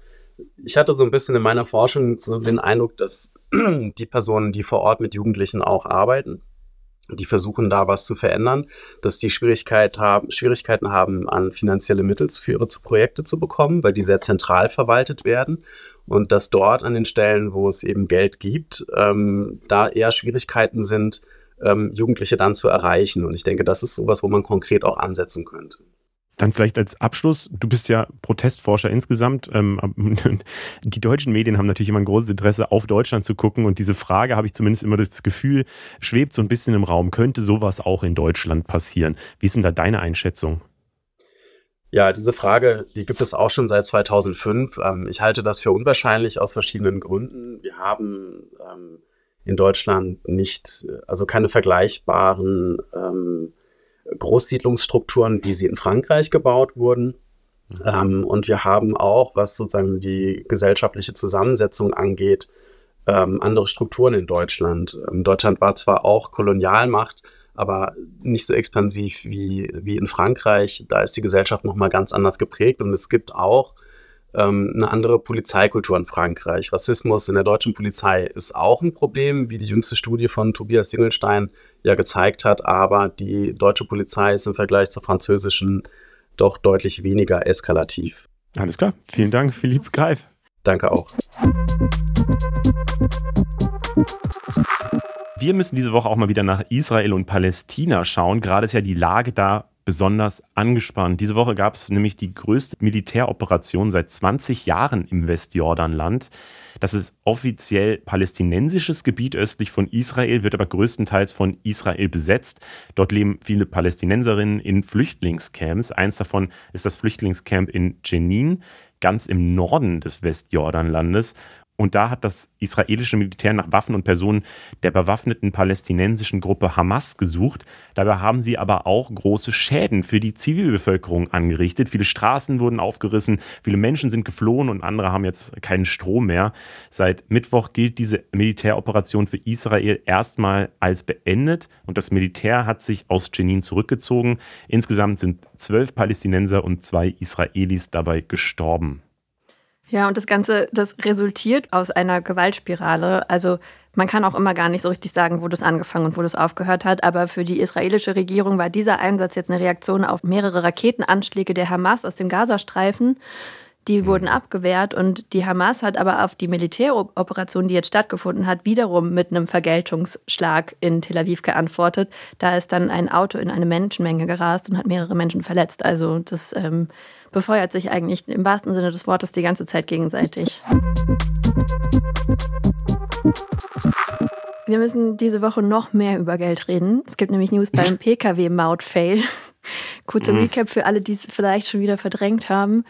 ich hatte so ein bisschen in meiner Forschung so den Eindruck, dass *clears throat* die Personen, die vor Ort mit Jugendlichen auch arbeiten, die versuchen da was zu verändern, dass die Schwierigkeit haben, Schwierigkeiten haben, an finanzielle Mittel für ihre Projekte zu bekommen, weil die sehr zentral verwaltet werden und dass dort an den Stellen, wo es eben Geld gibt, ähm, da eher Schwierigkeiten sind, ähm, Jugendliche dann zu erreichen. Und ich denke, das ist sowas, wo man konkret auch ansetzen könnte. Dann vielleicht als Abschluss, du bist ja Protestforscher insgesamt. Ähm, *laughs* die deutschen Medien haben natürlich immer ein großes Interesse, auf Deutschland zu gucken. Und diese Frage habe ich zumindest immer das Gefühl, schwebt so ein bisschen im Raum. Könnte sowas auch in Deutschland passieren? Wie ist denn da deine Einschätzung? Ja, diese Frage, die gibt es auch schon seit 2005. Ähm, ich halte das für unwahrscheinlich aus verschiedenen Gründen. Wir haben ähm, in Deutschland nicht, also keine vergleichbaren Großsiedlungsstrukturen, wie sie in Frankreich gebaut wurden. Ähm, und wir haben auch, was sozusagen die gesellschaftliche Zusammensetzung angeht, ähm, andere Strukturen in Deutschland. Ähm, Deutschland war zwar auch Kolonialmacht, aber nicht so expansiv wie, wie in Frankreich. Da ist die Gesellschaft nochmal ganz anders geprägt und es gibt auch ähm, eine andere Polizeikultur in Frankreich. Rassismus in der deutschen Polizei ist auch ein Problem, wie die jüngste Studie von Tobias Singelstein ja gezeigt hat, aber die deutsche Polizei ist im Vergleich zur französischen doch deutlich weniger eskalativ. Alles klar. Vielen Dank, Philipp Greif. Danke auch. Wir müssen diese Woche auch mal wieder nach Israel und Palästina schauen. Gerade ist ja die Lage da besonders angespannt. Diese Woche gab es nämlich die größte Militäroperation seit 20 Jahren im Westjordanland. Das ist offiziell palästinensisches Gebiet östlich von Israel, wird aber größtenteils von Israel besetzt. Dort leben viele Palästinenserinnen in Flüchtlingscamps. Eins davon ist das Flüchtlingscamp in Jenin, ganz im Norden des Westjordanlandes. Und da hat das israelische Militär nach Waffen und Personen der bewaffneten palästinensischen Gruppe Hamas gesucht. Dabei haben sie aber auch große Schäden für die Zivilbevölkerung angerichtet. Viele Straßen wurden aufgerissen, viele Menschen sind geflohen und andere haben jetzt keinen Strom mehr. Seit Mittwoch gilt diese Militäroperation für Israel erstmal als beendet und das Militär hat sich aus Jenin zurückgezogen. Insgesamt sind zwölf Palästinenser und zwei Israelis dabei gestorben. Ja, und das Ganze, das resultiert aus einer Gewaltspirale. Also man kann auch immer gar nicht so richtig sagen, wo das angefangen und wo das aufgehört hat. Aber für die israelische Regierung war dieser Einsatz jetzt eine Reaktion auf mehrere Raketenanschläge der Hamas aus dem Gazastreifen. Die mhm. wurden abgewehrt und die Hamas hat aber auf die Militäroperation, die jetzt stattgefunden hat, wiederum mit einem Vergeltungsschlag in Tel Aviv geantwortet. Da ist dann ein Auto in eine Menschenmenge gerast und hat mehrere Menschen verletzt. Also das ähm, befeuert sich eigentlich im wahrsten Sinne des Wortes die ganze Zeit gegenseitig. Wir müssen diese Woche noch mehr über Geld reden. Es gibt nämlich News beim *laughs* Pkw-Maut-Fail. Kurzer mhm. Recap für alle, die es vielleicht schon wieder verdrängt haben.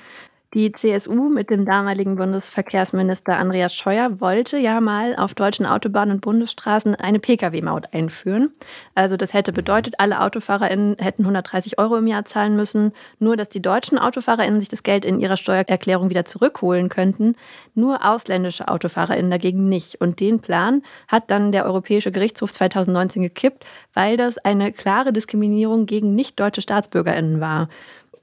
Die CSU mit dem damaligen Bundesverkehrsminister Andreas Scheuer wollte ja mal auf deutschen Autobahnen und Bundesstraßen eine Pkw-Maut einführen. Also das hätte bedeutet, alle AutofahrerInnen hätten 130 Euro im Jahr zahlen müssen, nur dass die deutschen AutofahrerInnen sich das Geld in ihrer Steuererklärung wieder zurückholen könnten, nur ausländische AutofahrerInnen dagegen nicht. Und den Plan hat dann der Europäische Gerichtshof 2019 gekippt, weil das eine klare Diskriminierung gegen nicht deutsche StaatsbürgerInnen war.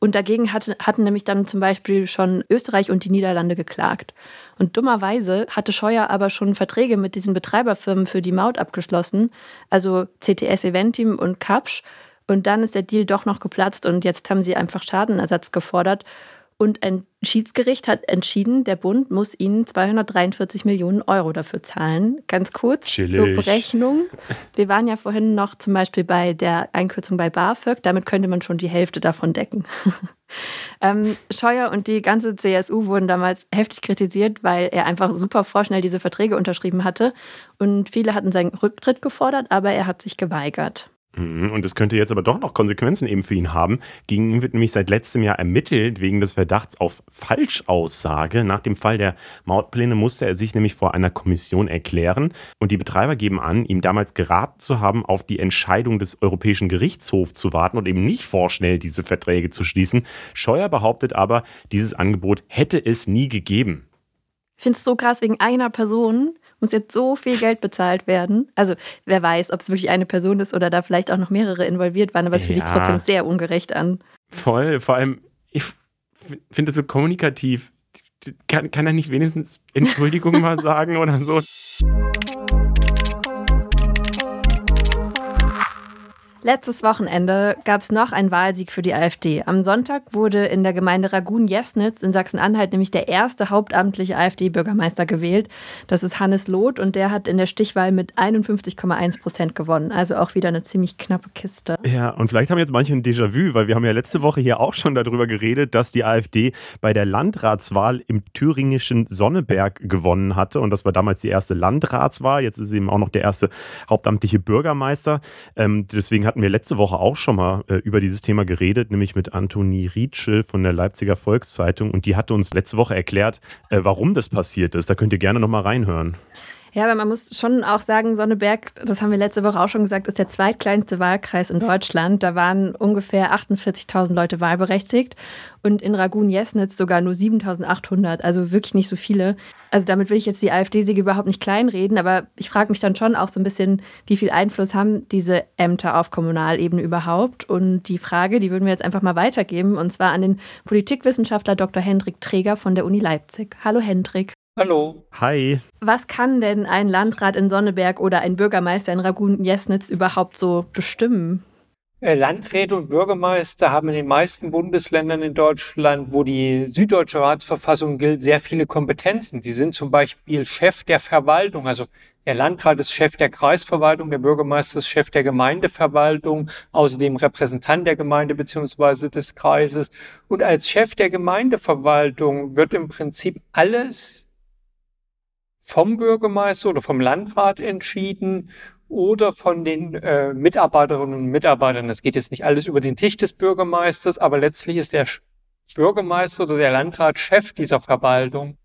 Und dagegen hatte, hatten nämlich dann zum Beispiel schon Österreich und die Niederlande geklagt. Und dummerweise hatte Scheuer aber schon Verträge mit diesen Betreiberfirmen für die Maut abgeschlossen, also CTS Eventim und Kapsch. Und dann ist der Deal doch noch geplatzt und jetzt haben sie einfach Schadenersatz gefordert. Und ein Schiedsgericht hat entschieden, der Bund muss ihnen 243 Millionen Euro dafür zahlen. Ganz kurz Chillig. zur Berechnung. Wir waren ja vorhin noch zum Beispiel bei der Einkürzung bei BAföG. Damit könnte man schon die Hälfte davon decken. *laughs* ähm, Scheuer und die ganze CSU wurden damals heftig kritisiert, weil er einfach super vorschnell diese Verträge unterschrieben hatte. Und viele hatten seinen Rücktritt gefordert, aber er hat sich geweigert. Mhm, und es könnte jetzt aber doch noch Konsequenzen eben für ihn haben. Gegen ihn wird nämlich seit letztem Jahr ermittelt wegen des Verdachts auf Falschaussage. Nach dem Fall der Mautpläne musste er sich nämlich vor einer Kommission erklären. Und die Betreiber geben an, ihm damals geraten zu haben, auf die Entscheidung des Europäischen Gerichtshofs zu warten und eben nicht vorschnell diese Verträge zu schließen. Scheuer behauptet aber, dieses Angebot hätte es nie gegeben. Ich finde es so krass, wegen einer Person muss jetzt so viel Geld bezahlt werden. Also wer weiß, ob es wirklich eine Person ist oder da vielleicht auch noch mehrere involviert waren, aber es ja. fühlt sich trotzdem sehr ungerecht an. Voll, vor allem, ich finde es so kommunikativ. Kann, kann er nicht wenigstens Entschuldigung mal sagen oder so? Letztes Wochenende gab es noch einen Wahlsieg für die AfD. Am Sonntag wurde in der Gemeinde Ragun-Jesnitz in Sachsen-Anhalt nämlich der erste hauptamtliche AfD-Bürgermeister gewählt. Das ist Hannes Loth und der hat in der Stichwahl mit 51,1 Prozent gewonnen. Also auch wieder eine ziemlich knappe Kiste. Ja, und vielleicht haben jetzt manche ein Déjà-vu, weil wir haben ja letzte Woche hier auch schon darüber geredet, dass die AfD bei der Landratswahl im thüringischen Sonneberg gewonnen hatte. Und das war damals die erste Landratswahl. Jetzt ist sie eben auch noch der erste hauptamtliche Bürgermeister. Ähm, deswegen hat hatten wir letzte Woche auch schon mal äh, über dieses Thema geredet, nämlich mit Antoni Rietschel von der Leipziger Volkszeitung. Und die hatte uns letzte Woche erklärt, äh, warum das passiert ist. Da könnt ihr gerne noch mal reinhören. Ja, aber man muss schon auch sagen, Sonneberg, das haben wir letzte Woche auch schon gesagt, ist der zweitkleinste Wahlkreis in Deutschland. Da waren ungefähr 48.000 Leute wahlberechtigt und in Ragun-Jesnitz sogar nur 7.800, also wirklich nicht so viele. Also damit will ich jetzt die AfD-Siege überhaupt nicht kleinreden, aber ich frage mich dann schon auch so ein bisschen, wie viel Einfluss haben diese Ämter auf Kommunalebene überhaupt? Und die Frage, die würden wir jetzt einfach mal weitergeben, und zwar an den Politikwissenschaftler Dr. Hendrik Träger von der Uni Leipzig. Hallo Hendrik. Hallo. Hi. Was kann denn ein Landrat in Sonneberg oder ein Bürgermeister in Ragun-Jesnitz überhaupt so bestimmen? Äh, Landräte und Bürgermeister haben in den meisten Bundesländern in Deutschland, wo die süddeutsche Ratsverfassung gilt, sehr viele Kompetenzen. Sie sind zum Beispiel Chef der Verwaltung. Also der Landrat ist Chef der Kreisverwaltung, der Bürgermeister ist Chef der Gemeindeverwaltung, außerdem Repräsentant der Gemeinde beziehungsweise des Kreises. Und als Chef der Gemeindeverwaltung wird im Prinzip alles vom Bürgermeister oder vom Landrat entschieden oder von den äh, Mitarbeiterinnen und Mitarbeitern. Das geht jetzt nicht alles über den Tisch des Bürgermeisters, aber letztlich ist der Bürgermeister oder der Landrat Chef dieser Verwaltung.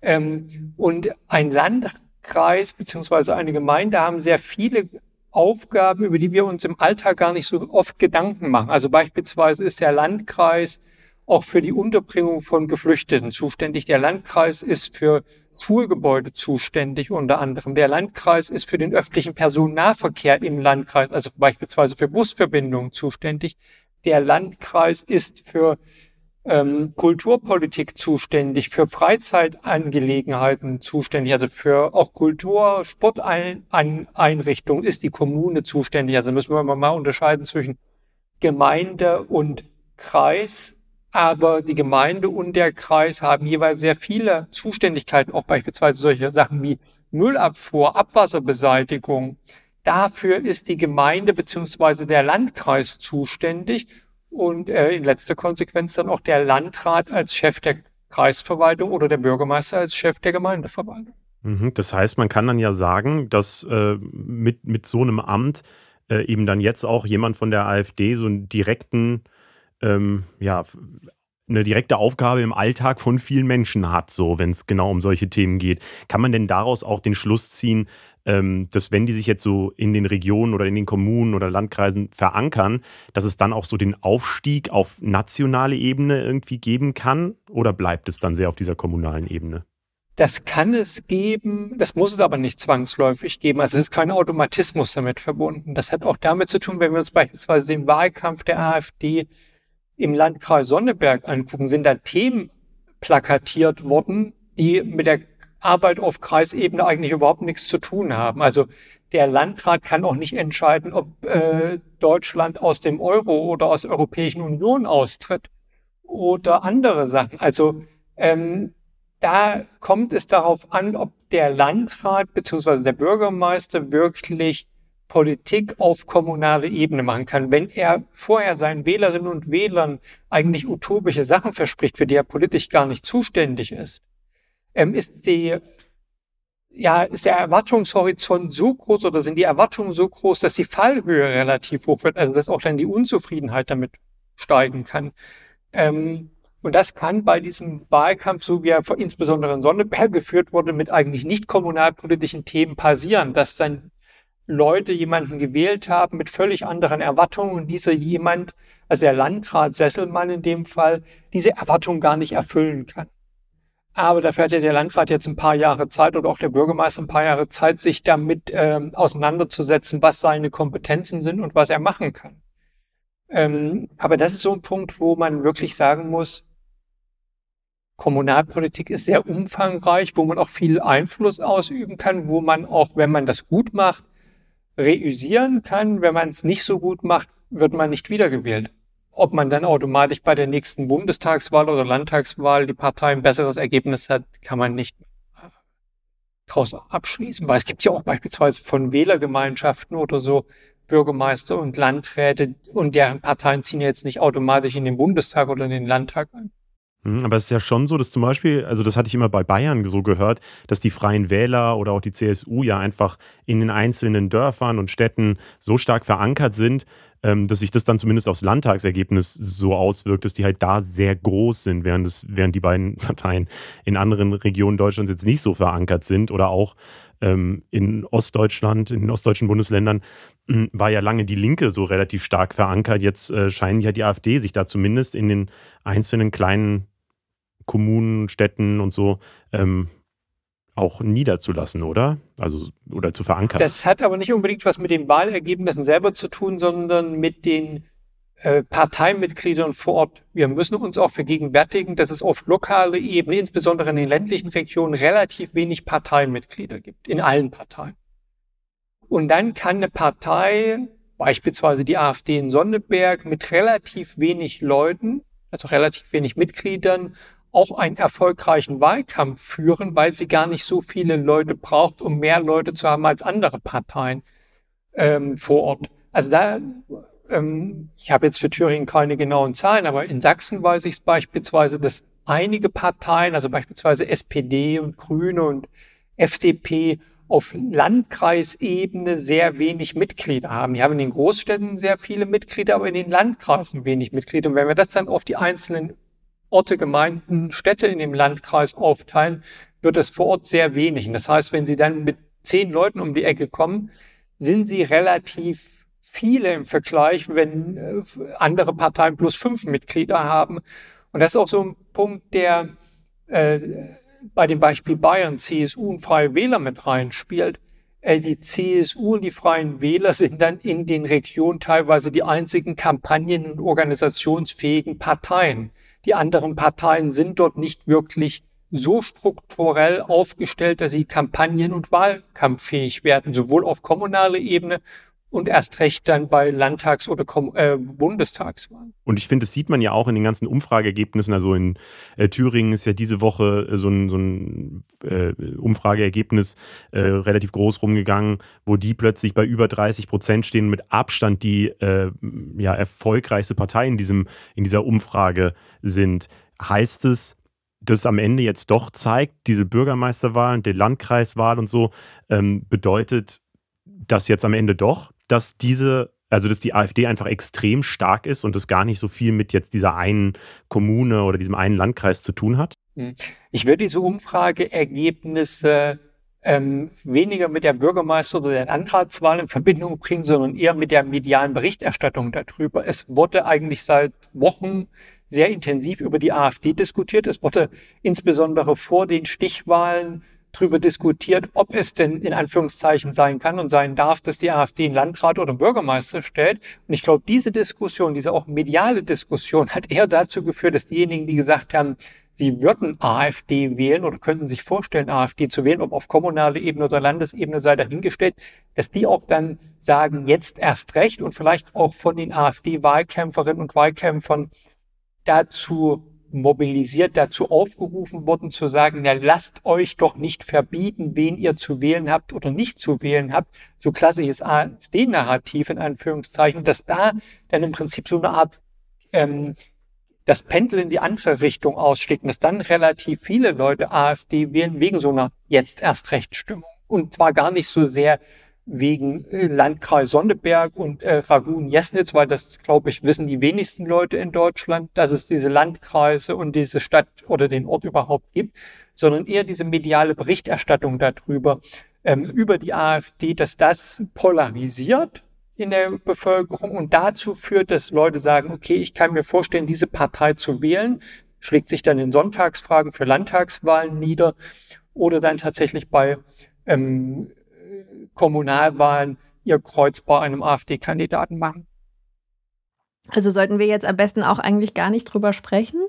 Ähm, und ein Landkreis beziehungsweise eine Gemeinde haben sehr viele Aufgaben, über die wir uns im Alltag gar nicht so oft Gedanken machen. Also beispielsweise ist der Landkreis auch für die Unterbringung von Geflüchteten zuständig. Der Landkreis ist für Schulgebäude zuständig unter anderem. Der Landkreis ist für den öffentlichen Personennahverkehr im Landkreis, also beispielsweise für Busverbindungen zuständig. Der Landkreis ist für ähm, Kulturpolitik zuständig, für Freizeitangelegenheiten zuständig, also für auch Kultur, Sporteinrichtungen ist die Kommune zuständig. Also müssen wir mal unterscheiden zwischen Gemeinde und Kreis. Aber die Gemeinde und der Kreis haben jeweils sehr viele Zuständigkeiten, auch beispielsweise solche Sachen wie Müllabfuhr, Abwasserbeseitigung. Dafür ist die Gemeinde beziehungsweise der Landkreis zuständig und äh, in letzter Konsequenz dann auch der Landrat als Chef der Kreisverwaltung oder der Bürgermeister als Chef der Gemeindeverwaltung. Mhm, das heißt, man kann dann ja sagen, dass äh, mit, mit so einem Amt äh, eben dann jetzt auch jemand von der AfD so einen direkten, ähm, ja, eine direkte Aufgabe im Alltag von vielen Menschen hat, so wenn es genau um solche Themen geht. Kann man denn daraus auch den Schluss ziehen, ähm, dass wenn die sich jetzt so in den Regionen oder in den Kommunen oder Landkreisen verankern, dass es dann auch so den Aufstieg auf nationale Ebene irgendwie geben kann? Oder bleibt es dann sehr auf dieser kommunalen Ebene? Das kann es geben, das muss es aber nicht zwangsläufig geben. Also es ist kein Automatismus damit verbunden. Das hat auch damit zu tun, wenn wir uns beispielsweise den Wahlkampf der AfD im Landkreis Sonneberg angucken, sind da Themen plakatiert worden, die mit der Arbeit auf Kreisebene eigentlich überhaupt nichts zu tun haben. Also der Landrat kann auch nicht entscheiden, ob äh, Deutschland aus dem Euro oder aus der Europäischen Union austritt oder andere Sachen. Also ähm, da kommt es darauf an, ob der Landrat bzw. der Bürgermeister wirklich Politik auf kommunaler Ebene machen kann. Wenn er vorher seinen Wählerinnen und Wählern eigentlich utopische Sachen verspricht, für die er politisch gar nicht zuständig ist, ähm, ist die ja, ist der Erwartungshorizont so groß oder sind die Erwartungen so groß, dass die Fallhöhe relativ hoch wird, also dass auch dann die Unzufriedenheit damit steigen kann. Ähm, und das kann bei diesem Wahlkampf, so wie er insbesondere in Sonneberg geführt wurde, mit eigentlich nicht kommunalpolitischen Themen passieren, dass dann Leute jemanden gewählt haben mit völlig anderen Erwartungen und dieser jemand, also der Landrat Sesselmann in dem Fall, diese Erwartungen gar nicht erfüllen kann. Aber dafür hat ja der Landrat jetzt ein paar Jahre Zeit oder auch der Bürgermeister ein paar Jahre Zeit, sich damit ähm, auseinanderzusetzen, was seine Kompetenzen sind und was er machen kann. Ähm, aber das ist so ein Punkt, wo man wirklich sagen muss, Kommunalpolitik ist sehr umfangreich, wo man auch viel Einfluss ausüben kann, wo man auch, wenn man das gut macht, reüsieren kann. Wenn man es nicht so gut macht, wird man nicht wiedergewählt. Ob man dann automatisch bei der nächsten Bundestagswahl oder Landtagswahl die Partei ein besseres Ergebnis hat, kann man nicht daraus abschließen, weil es gibt ja auch beispielsweise von Wählergemeinschaften oder so Bürgermeister und Landräte und deren Parteien ziehen jetzt nicht automatisch in den Bundestag oder in den Landtag ein. Mhm, aber es ist ja schon so, dass zum Beispiel, also das hatte ich immer bei Bayern so gehört, dass die Freien Wähler oder auch die CSU ja einfach in den einzelnen Dörfern und Städten so stark verankert sind, ähm, dass sich das dann zumindest aufs Landtagsergebnis so auswirkt, dass die halt da sehr groß sind, während, das, während die beiden *laughs* Parteien in anderen Regionen Deutschlands jetzt nicht so verankert sind oder auch ähm, in Ostdeutschland, in den ostdeutschen Bundesländern hm, war ja lange die Linke so relativ stark verankert. Jetzt äh, scheinen ja die AfD sich da zumindest in den einzelnen kleinen Kommunen, Städten und so ähm, auch niederzulassen, oder? Also oder zu verankern. Das hat aber nicht unbedingt was mit den Wahlergebnissen selber zu tun, sondern mit den äh, Parteimitgliedern vor Ort. Wir müssen uns auch vergegenwärtigen, dass es auf lokaler Ebene, insbesondere in den ländlichen Regionen, relativ wenig Parteimitglieder gibt, in allen Parteien. Und dann kann eine Partei, beispielsweise die AfD in Sonneberg, mit relativ wenig Leuten, also relativ wenig Mitgliedern, auch einen erfolgreichen Wahlkampf führen, weil sie gar nicht so viele Leute braucht, um mehr Leute zu haben als andere Parteien ähm, vor Ort. Also da, ähm, ich habe jetzt für Thüringen keine genauen Zahlen, aber in Sachsen weiß ich es beispielsweise, dass einige Parteien, also beispielsweise SPD und Grüne und FDP, auf Landkreisebene sehr wenig Mitglieder haben. Die haben in den Großstädten sehr viele Mitglieder, aber in den Landkreisen wenig Mitglieder. Und wenn wir das dann auf die einzelnen Orte, Gemeinden, Städte in dem Landkreis aufteilen, wird es vor Ort sehr wenig. Und das heißt, wenn Sie dann mit zehn Leuten um die Ecke kommen, sind Sie relativ viele im Vergleich, wenn äh, andere Parteien plus fünf Mitglieder haben. Und das ist auch so ein Punkt, der äh, bei dem Beispiel Bayern, CSU und Freie Wähler mit reinspielt. Äh, die CSU und die Freien Wähler sind dann in den Regionen teilweise die einzigen kampagnen- und organisationsfähigen Parteien. Die anderen Parteien sind dort nicht wirklich so strukturell aufgestellt, dass sie kampagnen- und wahlkampffähig werden, sowohl auf kommunaler Ebene und erst recht dann bei Landtags- oder äh, Bundestagswahlen. Und ich finde, das sieht man ja auch in den ganzen Umfrageergebnissen. Also in äh, Thüringen ist ja diese Woche äh, so ein, so ein äh, Umfrageergebnis äh, relativ groß rumgegangen, wo die plötzlich bei über 30 Prozent stehen, mit Abstand die äh, ja, erfolgreichste Partei in, diesem, in dieser Umfrage sind. Heißt es, das am Ende jetzt doch zeigt, diese Bürgermeisterwahl und die Landkreiswahl und so, ähm, bedeutet das jetzt am Ende doch, dass diese, also dass die AfD einfach extrem stark ist und das gar nicht so viel mit jetzt dieser einen Kommune oder diesem einen Landkreis zu tun hat? Hm. Ich würde diese Umfrageergebnisse ähm, weniger mit der Bürgermeister- oder der Landratswahl in Verbindung bringen, sondern eher mit der medialen Berichterstattung darüber. Es wurde eigentlich seit Wochen sehr intensiv über die AfD diskutiert. Es wurde insbesondere vor den Stichwahlen darüber diskutiert, ob es denn in Anführungszeichen sein kann und sein darf, dass die AfD einen Landrat oder einen Bürgermeister stellt. Und ich glaube, diese Diskussion, diese auch mediale Diskussion hat eher dazu geführt, dass diejenigen, die gesagt haben, sie würden AfD wählen oder könnten sich vorstellen, AfD zu wählen, ob auf kommunaler Ebene oder Landesebene sei dahingestellt, dass die auch dann sagen, jetzt erst recht und vielleicht auch von den AfD-Wahlkämpferinnen und Wahlkämpfern dazu mobilisiert, dazu aufgerufen worden zu sagen, ja, lasst euch doch nicht verbieten, wen ihr zu wählen habt oder nicht zu wählen habt. So klassisches AfD-Narrativ in Anführungszeichen, dass da dann im Prinzip so eine Art ähm, das Pendel in die andere Richtung ausschlägt dass dann relativ viele Leute AfD wählen wegen so einer jetzt erst Rechtsstimmung. Und zwar gar nicht so sehr wegen äh, Landkreis Sonneberg und äh, Ragun-Jesnitz, weil das, glaube ich, wissen die wenigsten Leute in Deutschland, dass es diese Landkreise und diese Stadt oder den Ort überhaupt gibt, sondern eher diese mediale Berichterstattung darüber, ähm, über die AfD, dass das polarisiert in der Bevölkerung und dazu führt, dass Leute sagen, okay, ich kann mir vorstellen, diese Partei zu wählen, schlägt sich dann in Sonntagsfragen für Landtagswahlen nieder oder dann tatsächlich bei ähm, Kommunalwahlen ihr Kreuz bei einem AfD-Kandidaten machen. Also sollten wir jetzt am besten auch eigentlich gar nicht drüber sprechen?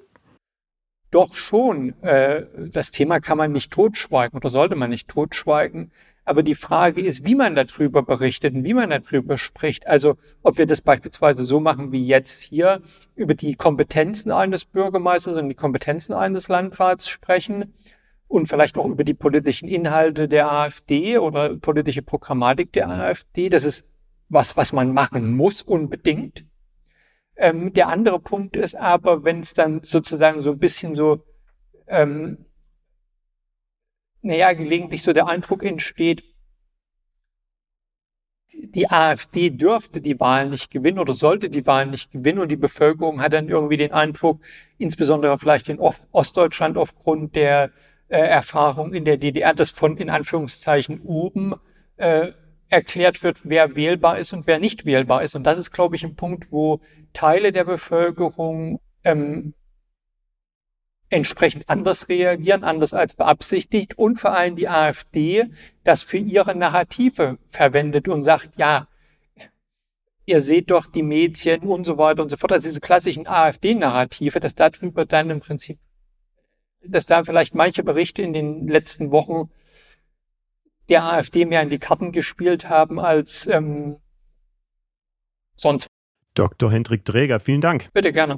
Doch schon. Äh, das Thema kann man nicht totschweigen oder sollte man nicht totschweigen. Aber die Frage ist, wie man darüber berichtet und wie man darüber spricht. Also, ob wir das beispielsweise so machen wie jetzt hier, über die Kompetenzen eines Bürgermeisters und die Kompetenzen eines Landrats sprechen und vielleicht auch über die politischen Inhalte der AfD oder politische Programmatik der AfD. Das ist was, was man machen muss unbedingt. Ähm, der andere Punkt ist aber, wenn es dann sozusagen so ein bisschen so, ähm, naja, gelegentlich so der Eindruck entsteht, die AfD dürfte die Wahl nicht gewinnen oder sollte die Wahl nicht gewinnen und die Bevölkerung hat dann irgendwie den Eindruck, insbesondere vielleicht in Ostdeutschland aufgrund der äh, Erfahrung in der DDR, dass von in Anführungszeichen oben äh, erklärt wird, wer wählbar ist und wer nicht wählbar ist. Und das ist, glaube ich, ein Punkt, wo Teile der Bevölkerung ähm, entsprechend anders reagieren, anders als beabsichtigt und vor allem die AfD das für ihre Narrative verwendet und sagt, ja, ihr seht doch die Mädchen und so weiter und so fort, also diese klassischen AfD-Narrative, dass darüber dann im Prinzip dass da vielleicht manche Berichte in den letzten Wochen der AfD mehr in die Karten gespielt haben als ähm, sonst. Dr. Hendrik Dräger, vielen Dank. Bitte gerne.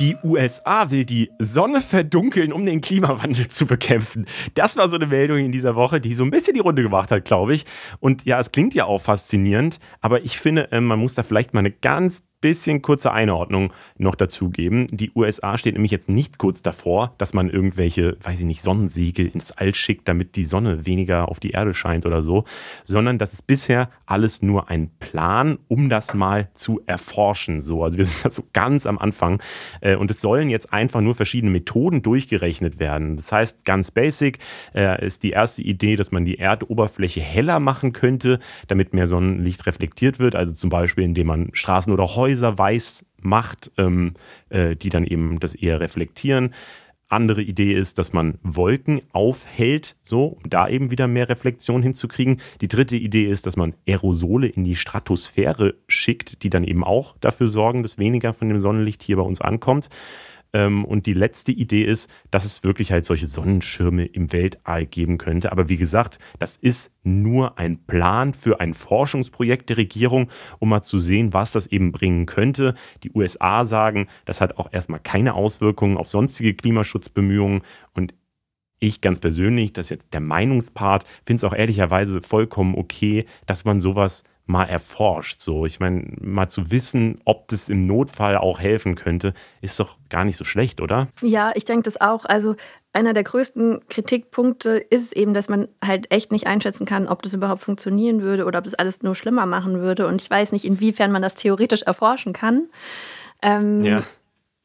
Die USA will die Sonne verdunkeln, um den Klimawandel zu bekämpfen. Das war so eine Meldung in dieser Woche, die so ein bisschen die Runde gemacht hat, glaube ich. Und ja, es klingt ja auch faszinierend, aber ich finde, ähm, man muss da vielleicht mal eine ganz bisschen kurze Einordnung noch dazugeben. Die USA steht nämlich jetzt nicht kurz davor, dass man irgendwelche, weiß ich nicht, Sonnensegel ins All schickt, damit die Sonne weniger auf die Erde scheint oder so, sondern das ist bisher alles nur ein Plan, um das mal zu erforschen. So, also wir *laughs* sind da so ganz am Anfang äh, und es sollen jetzt einfach nur verschiedene Methoden durchgerechnet werden. Das heißt, ganz basic äh, ist die erste Idee, dass man die Erdoberfläche heller machen könnte, damit mehr Sonnenlicht reflektiert wird. Also zum Beispiel, indem man Straßen oder Häuser Häuser weiß macht, ähm, äh, die dann eben das eher reflektieren. Andere Idee ist, dass man Wolken aufhält, so, um da eben wieder mehr Reflexion hinzukriegen. Die dritte Idee ist, dass man Aerosole in die Stratosphäre schickt, die dann eben auch dafür sorgen, dass weniger von dem Sonnenlicht hier bei uns ankommt. Ähm, und die letzte Idee ist, dass es wirklich halt solche Sonnenschirme im Weltall geben könnte. Aber wie gesagt, das ist nur ein Plan für ein Forschungsprojekt der Regierung, um mal zu sehen, was das eben bringen könnte. Die USA sagen, das hat auch erstmal keine Auswirkungen auf sonstige Klimaschutzbemühungen. Und ich ganz persönlich, das ist jetzt der Meinungspart, finde es auch ehrlicherweise vollkommen okay, dass man sowas mal erforscht. So, ich meine, mal zu wissen, ob das im Notfall auch helfen könnte, ist doch gar nicht so schlecht, oder? Ja, ich denke das auch. Also einer der größten Kritikpunkte ist eben, dass man halt echt nicht einschätzen kann, ob das überhaupt funktionieren würde oder ob das alles nur schlimmer machen würde. Und ich weiß nicht, inwiefern man das theoretisch erforschen kann. Ähm, ja.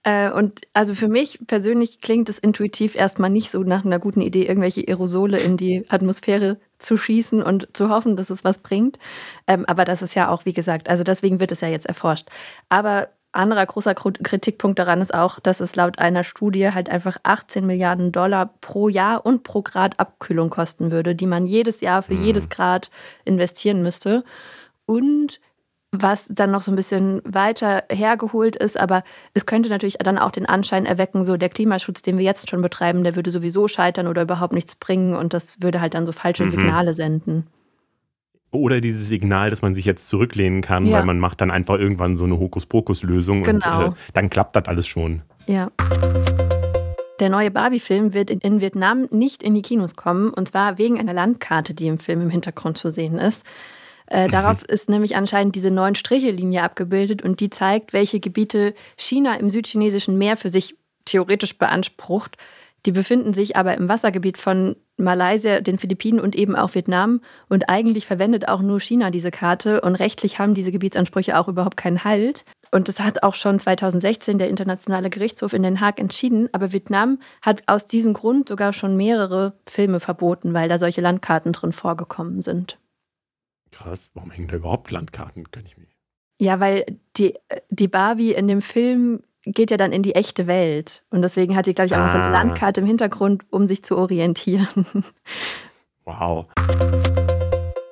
Äh, und also für mich persönlich klingt es intuitiv erstmal nicht so nach einer guten Idee, irgendwelche Aerosole in die Atmosphäre zu schießen und zu hoffen, dass es was bringt. Ähm, aber das ist ja auch, wie gesagt, also deswegen wird es ja jetzt erforscht. Aber anderer großer Kritikpunkt daran ist auch, dass es laut einer Studie halt einfach 18 Milliarden Dollar pro Jahr und pro Grad Abkühlung kosten würde, die man jedes Jahr für mhm. jedes Grad investieren müsste. Und was dann noch so ein bisschen weiter hergeholt ist, aber es könnte natürlich dann auch den Anschein erwecken, so der Klimaschutz, den wir jetzt schon betreiben, der würde sowieso scheitern oder überhaupt nichts bringen und das würde halt dann so falsche mhm. Signale senden. Oder dieses Signal, dass man sich jetzt zurücklehnen kann, ja. weil man macht dann einfach irgendwann so eine Hokuspokus-Lösung genau. und äh, dann klappt das alles schon. Ja. Der neue Barbie-Film wird in Vietnam nicht in die Kinos kommen, und zwar wegen einer Landkarte, die im Film im Hintergrund zu sehen ist. Äh, mhm. Darauf ist nämlich anscheinend diese neun Striche-Linie abgebildet und die zeigt, welche Gebiete China im südchinesischen Meer für sich theoretisch beansprucht. Die befinden sich aber im Wassergebiet von Malaysia, den Philippinen und eben auch Vietnam. Und eigentlich verwendet auch nur China diese Karte und rechtlich haben diese Gebietsansprüche auch überhaupt keinen Halt. Und das hat auch schon 2016 der Internationale Gerichtshof in Den Haag entschieden. Aber Vietnam hat aus diesem Grund sogar schon mehrere Filme verboten, weil da solche Landkarten drin vorgekommen sind. Krass, warum hängen da überhaupt Landkarten? Kann ich mich. Ja, weil die, die Barbie in dem Film geht ja dann in die echte Welt. Und deswegen hat die, glaube ich, auch ah. so eine ah. Landkarte im Hintergrund, um sich zu orientieren. *laughs* Wow.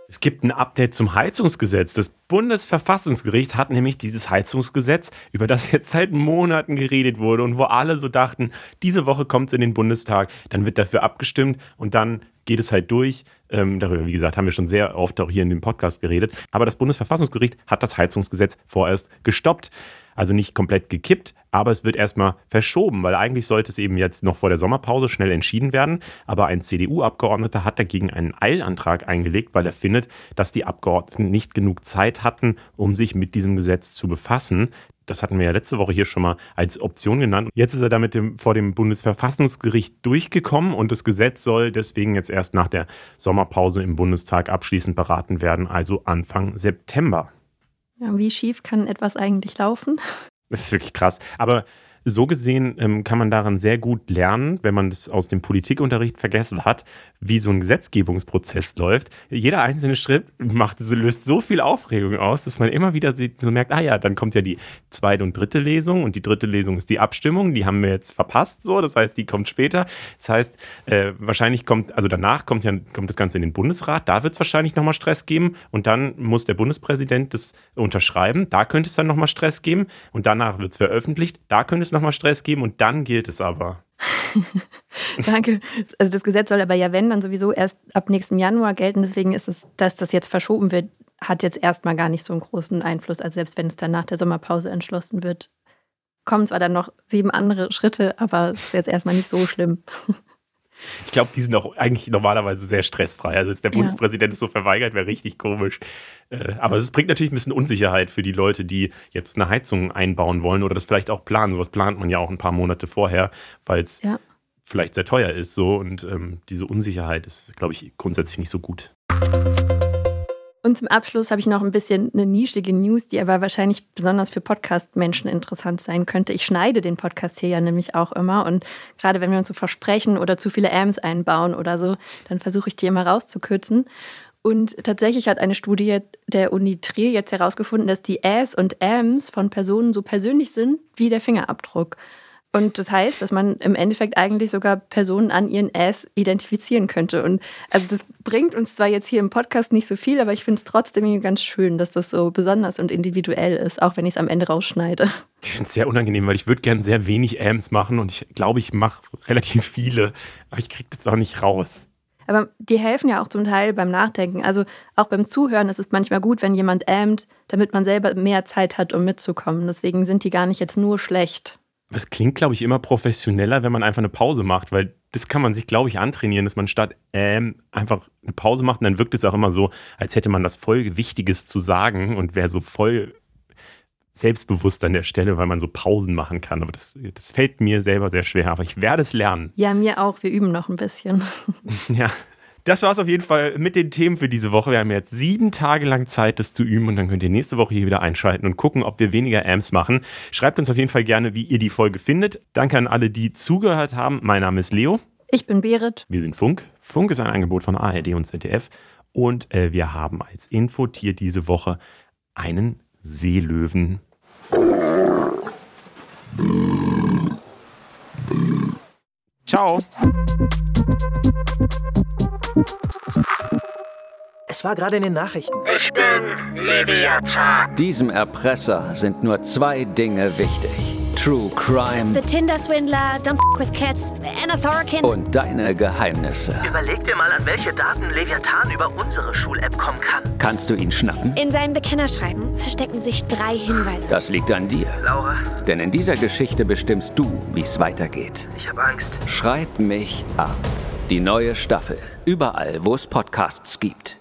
Es gibt ein Update zum Heizungsgesetz. Das Bundesverfassungsgericht hat nämlich dieses Heizungsgesetz, über das jetzt seit Monaten geredet wurde und wo alle so dachten, diese Woche kommt es in den Bundestag, dann wird dafür abgestimmt und dann geht es halt durch. Ähm, darüber, wie gesagt, haben wir schon sehr oft auch hier in dem Podcast geredet. Aber das Bundesverfassungsgericht hat das Heizungsgesetz vorerst gestoppt. Also nicht komplett gekippt, aber es wird erstmal verschoben, weil eigentlich sollte es eben jetzt noch vor der Sommerpause schnell entschieden werden. Aber ein CDU-Abgeordneter hat dagegen einen Eilantrag eingelegt, weil er findet, dass die Abgeordneten nicht genug Zeit hatten, um sich mit diesem Gesetz zu befassen. Das hatten wir ja letzte Woche hier schon mal als Option genannt. Jetzt ist er damit dem, vor dem Bundesverfassungsgericht durchgekommen und das Gesetz soll deswegen jetzt erst nach der Sommerpause im Bundestag abschließend beraten werden, also Anfang September. Ja, wie schief kann etwas eigentlich laufen? Das ist wirklich krass. Aber so gesehen ähm, kann man daran sehr gut lernen, wenn man das aus dem Politikunterricht vergessen hat, wie so ein Gesetzgebungsprozess läuft. Jeder einzelne Schritt macht, löst so viel Aufregung aus, dass man immer wieder sieht, so merkt, ah ja, dann kommt ja die zweite und dritte Lesung und die dritte Lesung ist die Abstimmung, die haben wir jetzt verpasst, so, das heißt, die kommt später. Das heißt, äh, wahrscheinlich kommt, also danach kommt ja kommt das Ganze in den Bundesrat, da wird es wahrscheinlich nochmal Stress geben und dann muss der Bundespräsident das unterschreiben, da könnte es dann nochmal Stress geben und danach wird es veröffentlicht, da könnte es nochmal Stress geben und dann gilt es aber. *laughs* Danke. Also das Gesetz soll aber ja, wenn, dann sowieso erst ab nächsten Januar gelten. Deswegen ist es, dass das jetzt verschoben wird, hat jetzt erstmal gar nicht so einen großen Einfluss. Also selbst wenn es dann nach der Sommerpause entschlossen wird, kommen zwar dann noch sieben andere Schritte, aber es ist jetzt erstmal nicht so schlimm. *laughs* Ich glaube, die sind auch eigentlich normalerweise sehr stressfrei. Also, dass der ja. Bundespräsident es so verweigert, wäre richtig komisch. Äh, aber es bringt natürlich ein bisschen Unsicherheit für die Leute, die jetzt eine Heizung einbauen wollen oder das vielleicht auch planen. Sowas plant man ja auch ein paar Monate vorher, weil es ja. vielleicht sehr teuer ist. So und ähm, diese Unsicherheit ist, glaube ich, grundsätzlich nicht so gut. Und zum Abschluss habe ich noch ein bisschen eine nischige News, die aber wahrscheinlich besonders für Podcast-Menschen interessant sein könnte. Ich schneide den Podcast hier ja nämlich auch immer und gerade wenn wir uns so versprechen oder zu viele Ams einbauen oder so, dann versuche ich die immer rauszukürzen. Und tatsächlich hat eine Studie der Uni Trier jetzt herausgefunden, dass die As und Ams von Personen so persönlich sind wie der Fingerabdruck. Und das heißt, dass man im Endeffekt eigentlich sogar Personen an ihren Ass identifizieren könnte. Und also das bringt uns zwar jetzt hier im Podcast nicht so viel, aber ich finde es trotzdem ganz schön, dass das so besonders und individuell ist, auch wenn ich es am Ende rausschneide. Ich finde es sehr unangenehm, weil ich würde gerne sehr wenig Ams machen und ich glaube, ich mache relativ viele, aber ich kriege das auch nicht raus. Aber die helfen ja auch zum Teil beim Nachdenken. Also auch beim Zuhören ist es manchmal gut, wenn jemand ämt, damit man selber mehr Zeit hat, um mitzukommen. Deswegen sind die gar nicht jetzt nur schlecht. Es klingt, glaube ich, immer professioneller, wenn man einfach eine Pause macht, weil das kann man sich, glaube ich, antrainieren, dass man statt ähm einfach eine Pause macht und dann wirkt es auch immer so, als hätte man das voll Wichtiges zu sagen und wäre so voll selbstbewusst an der Stelle, weil man so Pausen machen kann. Aber das, das fällt mir selber sehr schwer, aber ich werde es lernen. Ja, mir auch. Wir üben noch ein bisschen. *laughs* ja, das war es auf jeden Fall mit den Themen für diese Woche. Wir haben jetzt sieben Tage lang Zeit, das zu üben und dann könnt ihr nächste Woche hier wieder einschalten und gucken, ob wir weniger Amps machen. Schreibt uns auf jeden Fall gerne, wie ihr die Folge findet. Danke an alle, die zugehört haben. Mein Name ist Leo. Ich bin Berit. Wir sind Funk. Funk ist ein Angebot von ARD und ZDF. Und äh, wir haben als Infotier diese Woche einen Seelöwen. Ciao. Es war gerade in den Nachrichten. Ich bin Leviathan. Diesem Erpresser sind nur zwei Dinge wichtig. True Crime. The Tinder Swindler, Don't F with Cats, Anna Sorokin. Und deine Geheimnisse. Überleg dir mal, an welche Daten Leviathan über unsere Schul-App kommen kann. Kannst du ihn schnappen? In seinem Bekennerschreiben verstecken sich drei Hinweise. Das liegt an dir. Laura. Denn in dieser Geschichte bestimmst du, wie es weitergeht. Ich habe Angst. Schreib mich ab. Die neue Staffel. Überall, wo es Podcasts gibt.